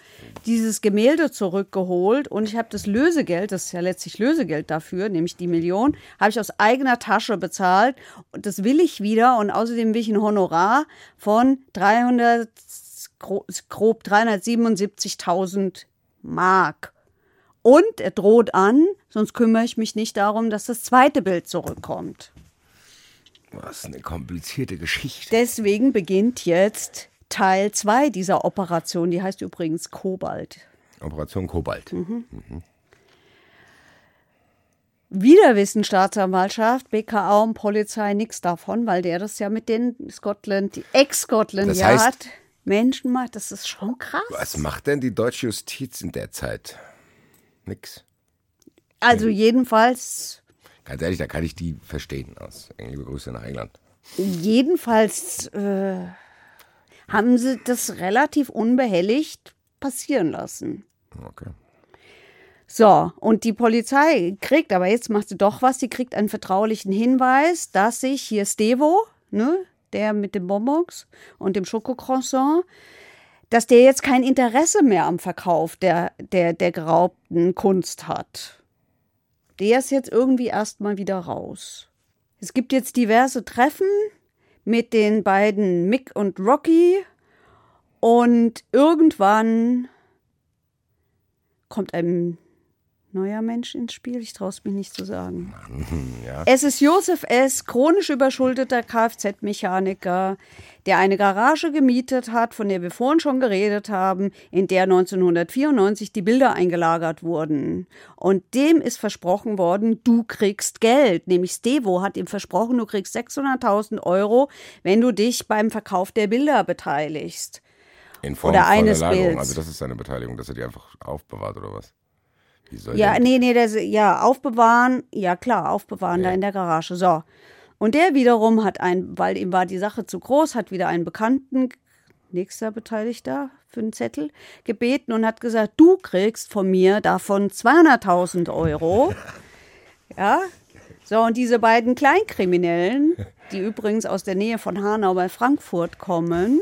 dieses Gemälde zurückgeholt und ich habe das Lösegeld, das ist ja letztlich Lösegeld dafür, nämlich die Million, habe ich aus eigener Tasche bezahlt und das will ich wieder und außerdem will ich ein Honorar von 300, gro- grob 377.000 Mark. Und er droht an, sonst kümmere ich mich nicht darum, dass das zweite Bild zurückkommt. Was eine komplizierte Geschichte. Deswegen beginnt jetzt Teil 2 dieser Operation. Die heißt übrigens Kobalt. Operation Kobalt. Mhm. Wieder wissen Staatsanwaltschaft, BKA und Polizei nichts davon, weil der das ja mit den Scotland, die Ex-Scotland Das Yard heißt- Menschen macht. Das ist schon krass. Was macht denn die deutsche Justiz in der Zeit? Nix. Also jedenfalls, Ganz ehrlich, da kann ich die verstehen aus. Liebe Grüße nach England. jedenfalls äh, haben sie das relativ unbehelligt passieren lassen. Okay. So, und die Polizei kriegt, aber jetzt macht sie doch was, sie kriegt einen vertraulichen Hinweis, dass sich hier Stevo, ne, der mit den Bonbons und dem Schokocroissant, dass der jetzt kein Interesse mehr am Verkauf der, der, der geraubten Kunst hat. Der ist jetzt irgendwie erstmal wieder raus. Es gibt jetzt diverse Treffen mit den beiden Mick und Rocky und irgendwann kommt ein neuer Mensch ins Spiel? Ich traue es mich nicht zu sagen. Ja. Es ist Josef S., chronisch überschuldeter Kfz-Mechaniker, der eine Garage gemietet hat, von der wir vorhin schon geredet haben, in der 1994 die Bilder eingelagert wurden. Und dem ist versprochen worden, du kriegst Geld. Nämlich Stevo hat ihm versprochen, du kriegst 600.000 Euro, wenn du dich beim Verkauf der Bilder beteiligst. In Form Oder eines. Bilds. Also das ist seine Beteiligung, dass er die einfach aufbewahrt oder was? Ja, denn- nee, nee, das, ja, aufbewahren, ja klar, aufbewahren da in der Garage. So. Und der wiederum hat ein, weil ihm war die Sache zu groß, hat wieder einen Bekannten, nächster Beteiligter für einen Zettel, gebeten und hat gesagt, du kriegst von mir davon 200.000 Euro. Ja. So, und diese beiden Kleinkriminellen, die übrigens aus der Nähe von Hanau bei Frankfurt kommen,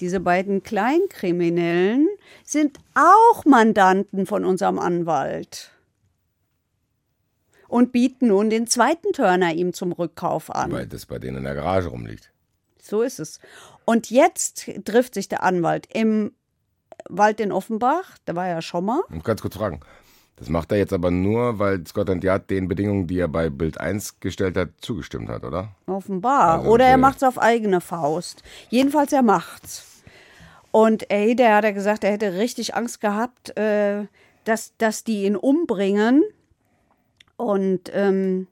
diese beiden Kleinkriminellen sind auch Mandanten von unserem Anwalt und bieten nun den zweiten Turner ihm zum Rückkauf an. Weil das bei denen in der Garage rumliegt. So ist es. Und jetzt trifft sich der Anwalt im Wald in Offenbach, da war er ja schon mal. Und ganz kurz fragen. Das macht er jetzt aber nur, weil Scotland Yard den Bedingungen, die er bei Bild 1 gestellt hat, zugestimmt hat, oder? Offenbar. Also, Oder er äh, macht's auf eigene Faust. Jedenfalls, er macht's. Und ey, der hat ja gesagt, er hätte richtig Angst gehabt, äh, dass, dass die ihn umbringen. Und ähm,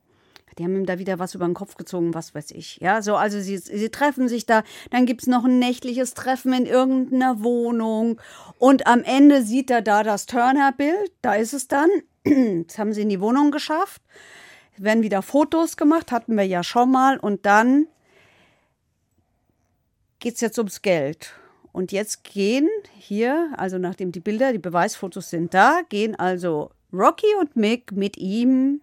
die haben ihm da wieder was über den Kopf gezogen, was weiß ich. Ja, so, also sie, sie treffen sich da, dann gibt's noch ein nächtliches Treffen in irgendeiner Wohnung. Und am Ende sieht er da das Turner-Bild, da ist es dann. Jetzt haben sie in die Wohnung geschafft werden wieder Fotos gemacht, hatten wir ja schon mal. Und dann geht es jetzt ums Geld. Und jetzt gehen hier, also nachdem die Bilder, die Beweisfotos sind da, gehen also Rocky und Mick mit ihm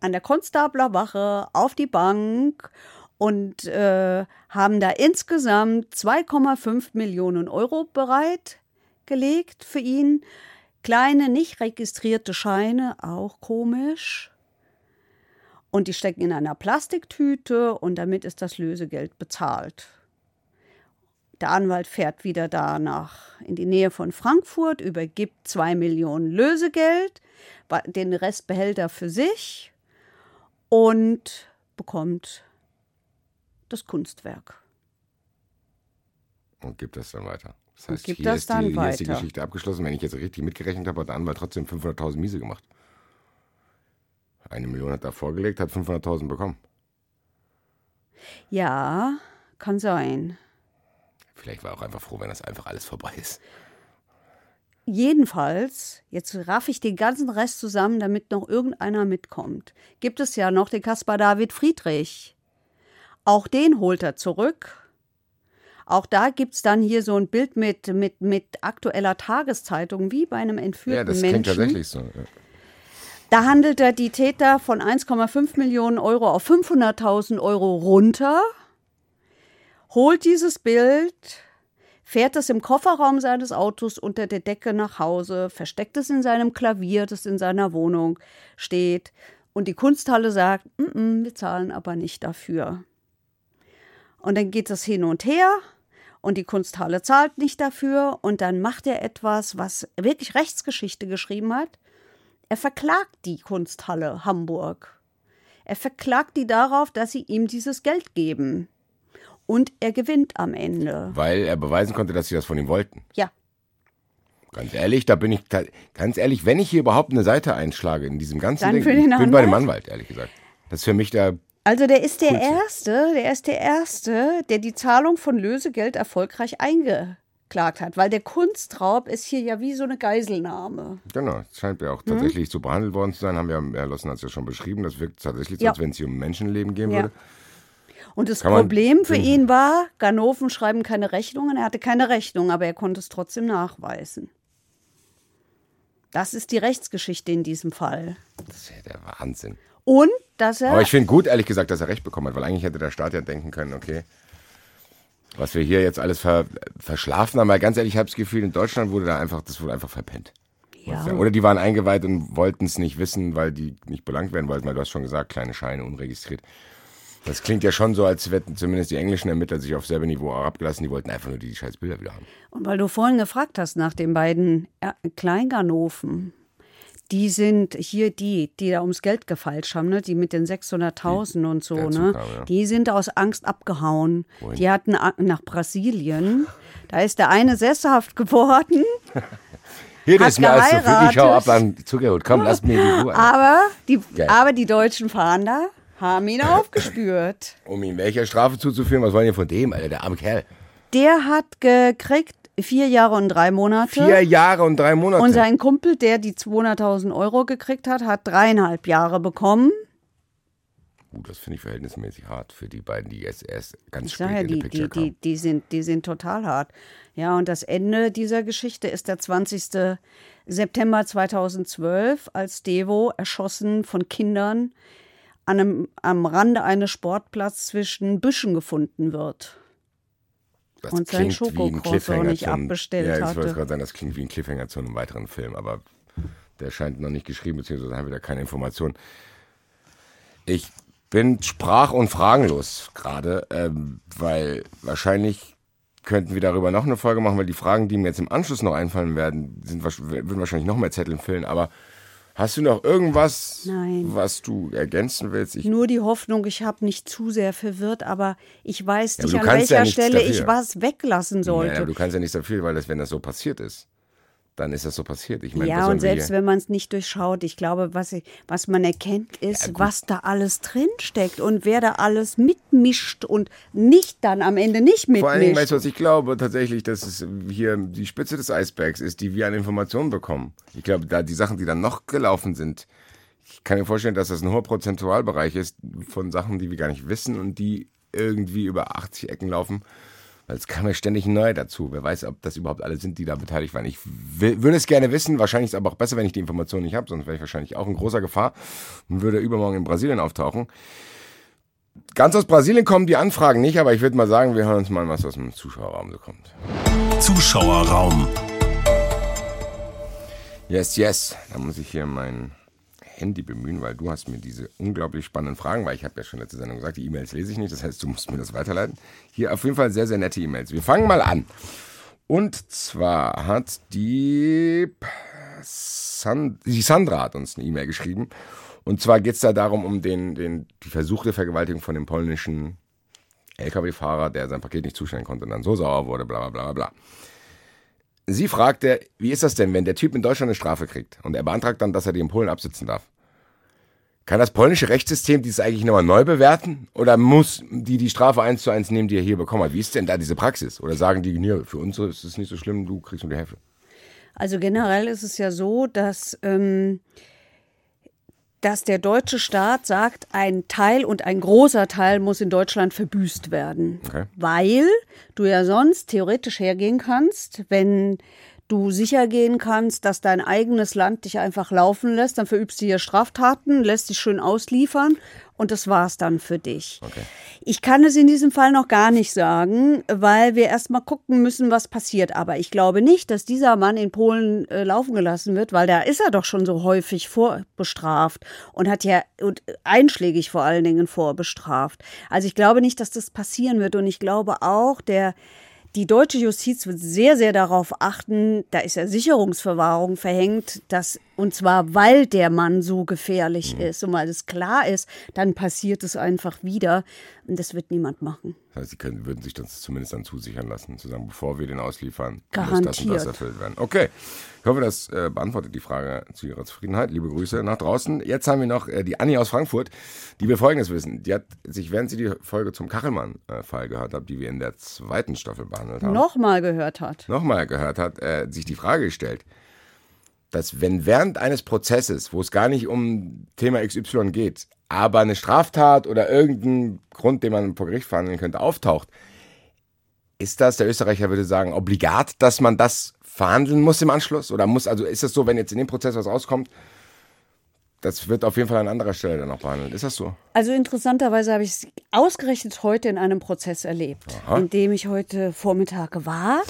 an der Konstablerwache auf die Bank und äh, haben da insgesamt 2,5 Millionen Euro bereitgelegt für ihn. Kleine, nicht registrierte Scheine, auch komisch. Und die stecken in einer Plastiktüte und damit ist das Lösegeld bezahlt. Der Anwalt fährt wieder da nach in die Nähe von Frankfurt, übergibt zwei Millionen Lösegeld, den Rest behält er für sich und bekommt das Kunstwerk. Und gibt das dann weiter. Das heißt, hier, das ist die, hier ist die. Geschichte abgeschlossen. Wenn ich jetzt richtig mitgerechnet habe, hat der Anwalt trotzdem 500.000 Miese gemacht. Eine Million hat er vorgelegt, hat 500.000 bekommen. Ja, kann sein. Vielleicht war er auch einfach froh, wenn das einfach alles vorbei ist. Jedenfalls, jetzt raff ich den ganzen Rest zusammen, damit noch irgendeiner mitkommt. Gibt es ja noch den Caspar David Friedrich. Auch den holt er zurück. Auch da gibt es dann hier so ein Bild mit, mit, mit aktueller Tageszeitung, wie bei einem entführten Ja, das Menschen. klingt tatsächlich so. Ja. Da handelt er die Täter von 1,5 Millionen Euro auf 500.000 Euro runter, holt dieses Bild, fährt es im Kofferraum seines Autos unter der Decke nach Hause, versteckt es in seinem Klavier, das in seiner Wohnung steht. Und die Kunsthalle sagt, "Mm, mm, wir zahlen aber nicht dafür. Und dann geht es hin und her und die Kunsthalle zahlt nicht dafür und dann macht er etwas, was wirklich Rechtsgeschichte geschrieben hat. Er verklagt die Kunsthalle Hamburg. Er verklagt die darauf, dass sie ihm dieses Geld geben. Und er gewinnt am Ende. Weil er beweisen konnte, dass sie das von ihm wollten. Ja, Ganz ehrlich, da bin ich, ganz ehrlich, wenn ich hier überhaupt eine Seite einschlage in diesem ganzen Dann Ding, für ich den bin bei dem Anwalt? Ehrlich gesagt. Das ist für mich der, also der ist der Coolste. Erste, der ist der Erste, der die Zahlung von Lösegeld erfolgreich eingeklagt hat. Weil der Kunstraub ist hier ja wie so eine Geiselnahme. genau, scheint ja auch Mhm. tatsächlich so behandelt worden zu sein, haben wir, Herr Lossen hat es ja schon beschrieben, das wirkt tatsächlich so, Ja. als wenn es hier um Menschenleben gehen Ja. würde. Und das Problem für ihn war, Ganoven schreiben keine Rechnungen. Er hatte keine Rechnung, aber er konnte es trotzdem nachweisen. Das ist die Rechtsgeschichte in diesem Fall. Das ist ja der Wahnsinn. Und dass er Aber ich finde gut, ehrlich gesagt, dass er recht bekommen hat, weil eigentlich hätte der Staat ja denken können, okay, was wir hier jetzt alles ver verschlafen haben, weil ganz ehrlich, ich habe das Gefühl, in Deutschland wurde da einfach, das wurde einfach verpennt. Ja. Oder die waren eingeweiht und wollten es nicht wissen, weil die nicht belangt werden wollten, weil du hast schon gesagt, kleine Scheine, unregistriert. Das klingt ja schon so, als hätten zumindest die englischen Ermittler sich auf selbe Niveau abgelassen, die wollten einfach nur die scheiß Bilder wieder haben. Und weil du vorhin gefragt hast nach den beiden äh, Kleinganoven, Die sind hier die, die da ums Geld gefeilscht haben, ne? die mit den 600.000 und so, ne? kam, ja. Die sind aus Angst abgehauen. Wohin? Die hatten nach Brasilien. Da ist der eine sesshaft geworden, Hier, ist mir alles zu viel. Ich hau ab an Zuckerhut. Komm, lass mir die Ruhe. aber die, Geil. aber die deutschen Fahnder haben ihn aufgespürt. Um ihm welcher Strafe zuzuführen, was wollen wir von dem, Alter, der arme Kerl? Der hat gekriegt vier Jahre und drei Monate. Vier Jahre und drei Monate. Und sein Kumpel, der die 200.000 Euro gekriegt hat, hat dreieinhalb Jahre bekommen. Uh, das finde ich verhältnismäßig hart für die beiden, die jetzt erst ganz Ich spät ja, in die die, Picture die, die, sind, die sind total hart. Ja, und das Ende dieser Geschichte ist der 20. September 2012, als Devo erschossen von Kindern an einem, am Rande eines Sportplatzes zwischen Büschen gefunden wird. Das und sein Cliffhanger nicht abbestellt ja, ich wollte gerade sagen, das klingt wie ein Cliffhanger zu einem weiteren Film, aber der scheint noch nicht geschrieben, beziehungsweise haben wir da keine Informationen. Ich bin sprach- und fragenlos gerade, ähm, weil wahrscheinlich könnten wir darüber noch eine Folge machen, weil die Fragen, die mir jetzt im Anschluss noch einfallen werden, sind, würden wahrscheinlich noch mehr Zettel füllen, aber hast du noch irgendwas, Nein. was du ergänzen willst? Ich Nur die Hoffnung, ich habe nicht zu sehr verwirrt, aber ich weiß Ja, nicht, an ja welcher nichts Stelle dafür. ich was weglassen sollte. Naja, du kannst ja nichts dafür, weil das, wenn das so passiert ist, dann ist das so passiert. Ich meine, Ja, und selbst wenn man es nicht durchschaut, ich glaube, was, ich, was man erkennt, ist, was da alles drinsteckt und wer da alles mitmischt und nicht dann am Ende nicht mitmischt. Vor allen Dingen, weißt du, was ich glaube? Tatsächlich, dass es hier die Spitze des Eisbergs ist, die wir an Informationen bekommen. Ich glaube, da die Sachen, die dann noch gelaufen sind, ich kann mir vorstellen, dass das ein hoher Prozentualbereich ist von Sachen, die wir gar nicht wissen und die irgendwie über 80 Ecken laufen. Weil es kam ja ständig neu dazu. Wer weiß, ob das überhaupt alle sind, die da beteiligt waren. Ich will, würde es gerne wissen. Wahrscheinlich ist es aber auch besser, wenn ich die Informationen nicht habe. Sonst wäre ich wahrscheinlich auch in großer Gefahr und würde übermorgen in Brasilien auftauchen. Ganz aus Brasilien kommen die Anfragen nicht, aber ich würde mal sagen, wir hören uns mal, was aus dem Zuschauerraum so kommt. Zuschauerraum. Yes, yes. Da muss ich hier mein Handy bemühen, weil du hast mir diese unglaublich spannenden Fragen, weil ich habe ja schon letzte Sendung gesagt, die E-Mails lese ich nicht, das heißt, du musst mir das weiterleiten. Hier auf jeden Fall sehr, sehr nette E-Mails. Wir fangen mal an. Und zwar hat die, San, die Sandra hat uns eine E-Mail geschrieben. Und zwar geht es da darum, um den, den, die versuchte Vergewaltigung von dem polnischen LKW-Fahrer, der sein Paket nicht zustellen konnte und dann so sauer wurde, bla bla bla bla. Sie fragte, wie ist das denn, wenn der Typ in Deutschland eine Strafe kriegt und er beantragt dann, dass er die in Polen absitzen darf? Kann das polnische Rechtssystem dies eigentlich nochmal neu bewerten? Oder muss die die Strafe eins zu eins nehmen, die er hier bekommen hat? Wie ist denn da diese Praxis? Oder sagen die, nee, für uns ist es nicht so schlimm, du kriegst nur die Hälfte? Also generell ist es ja so, dass, ähm, dass der deutsche Staat sagt, ein Teil und ein großer Teil muss in Deutschland verbüßt werden. Okay. Weil du ja sonst theoretisch hergehen kannst, wenn du sicher gehen kannst, dass dein eigenes Land dich einfach laufen lässt, dann verübst du hier Straftaten, lässt dich schön ausliefern und das war's dann für dich. Okay. Ich kann es in diesem Fall noch gar nicht sagen, weil wir erstmal gucken müssen, was passiert. Aber ich glaube nicht, dass dieser Mann in Polen äh, laufen gelassen wird, weil da ist er doch schon so häufig vorbestraft und hat ja und einschlägig vor allen Dingen vorbestraft. Also ich glaube nicht, dass das passieren wird und ich glaube auch, der die deutsche Justiz wird sehr, sehr darauf achten, da ist ja Sicherungsverwahrung verhängt, dass, und zwar weil der Mann so gefährlich ist und weil es klar ist, dann passiert es einfach wieder. Und das wird niemand machen. Das heißt, sie können, würden sich das zumindest dann zusichern lassen, zu sagen, bevor wir den ausliefern, muss das und das Garantiert. erfüllt werden. Okay, ich hoffe, das äh, beantwortet die Frage zu Ihrer Zufriedenheit. Liebe Grüße nach draußen. Jetzt haben wir noch äh, die Anni aus Frankfurt, die wir Folgendes wissen. Die hat sich, während sie die Folge zum Kachelmann-Fall gehört hat, die wir in der zweiten Staffel behandelt haben, Nochmal gehört hat. nochmal gehört hat, äh, sich die Frage gestellt, dass wenn während eines Prozesses, wo es gar nicht um Thema XY geht, aber eine Straftat oder irgendein Grund, den man vor Gericht verhandeln könnte, auftaucht, ist das, der Österreicher würde sagen, obligat, dass man das verhandeln muss im Anschluss? Oder muss, also ist es so, wenn jetzt in dem Prozess was rauskommt, das wird auf jeden Fall an anderer Stelle dann auch behandelt. Ist das so? Also interessanterweise habe ich es ausgerechnet heute in einem Prozess erlebt, in dem ich heute Vormittag war.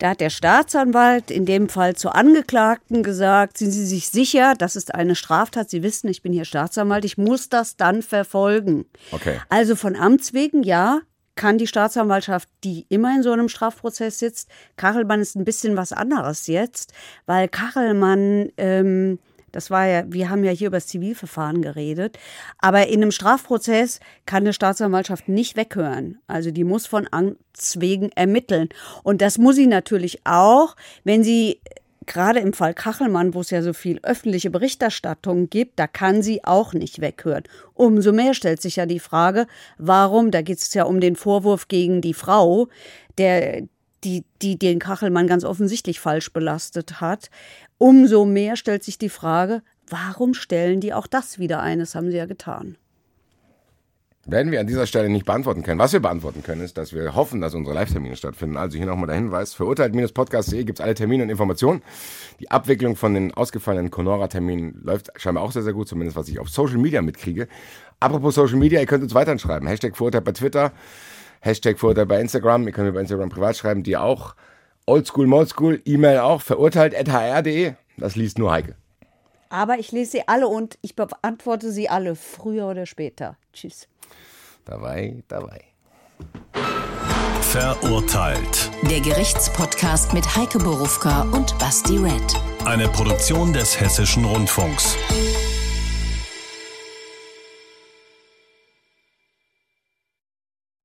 Da hat der Staatsanwalt in dem Fall zur Angeklagten gesagt, sind Sie sich sicher, das ist eine Straftat? Sie wissen, ich bin hier Staatsanwalt, ich muss das dann verfolgen. Okay. Also von Amts wegen, ja, kann die Staatsanwaltschaft, die immer in so einem Strafprozess sitzt, Kachelmann ist ein bisschen was anderes jetzt, weil Kachelmann ähm, Das war ja, wir haben ja hier über das Zivilverfahren geredet. Aber in einem Strafprozess kann eine Staatsanwaltschaft nicht weghören. Also die muss von Angst wegen ermitteln. Und das muss sie natürlich auch, wenn sie gerade im Fall Kachelmann, wo es ja so viel öffentliche Berichterstattung gibt, da kann sie auch nicht weghören. Umso mehr stellt sich ja die Frage, warum, da geht es ja um den Vorwurf gegen die Frau, der, die, die den Kachelmann ganz offensichtlich falsch belastet hat. Umso mehr stellt sich die Frage, warum stellen die auch das wieder ein? Das haben sie ja getan. Werden wir an dieser Stelle nicht beantworten können. Was wir beantworten können, ist, dass wir hoffen, dass unsere Live-Termine stattfinden. Also hier nochmal der Hinweis. Verurteilt-podcast.de gibt es alle Termine und Informationen. Die Abwicklung von den ausgefallenen Conora-Terminen läuft scheinbar auch sehr, sehr gut, zumindest was ich auf Social Media mitkriege. Apropos Social Media, ihr könnt uns weiterhin schreiben. Hashtag Verurteilt bei Twitter, Hashtag Verurteilt bei Instagram. Ihr könnt mir bei Instagram privat schreiben, die auch. Oldschool, Moldschool, E-Mail auch. Verurteilt.hr.de. Das liest nur Heike. Aber ich lese sie alle und ich beantworte sie alle, früher oder später. Tschüss. Dabei, dabei. Verurteilt. Der Gerichtspodcast mit Heike Borufka und Basti Red. Eine Produktion des Hessischen Rundfunks.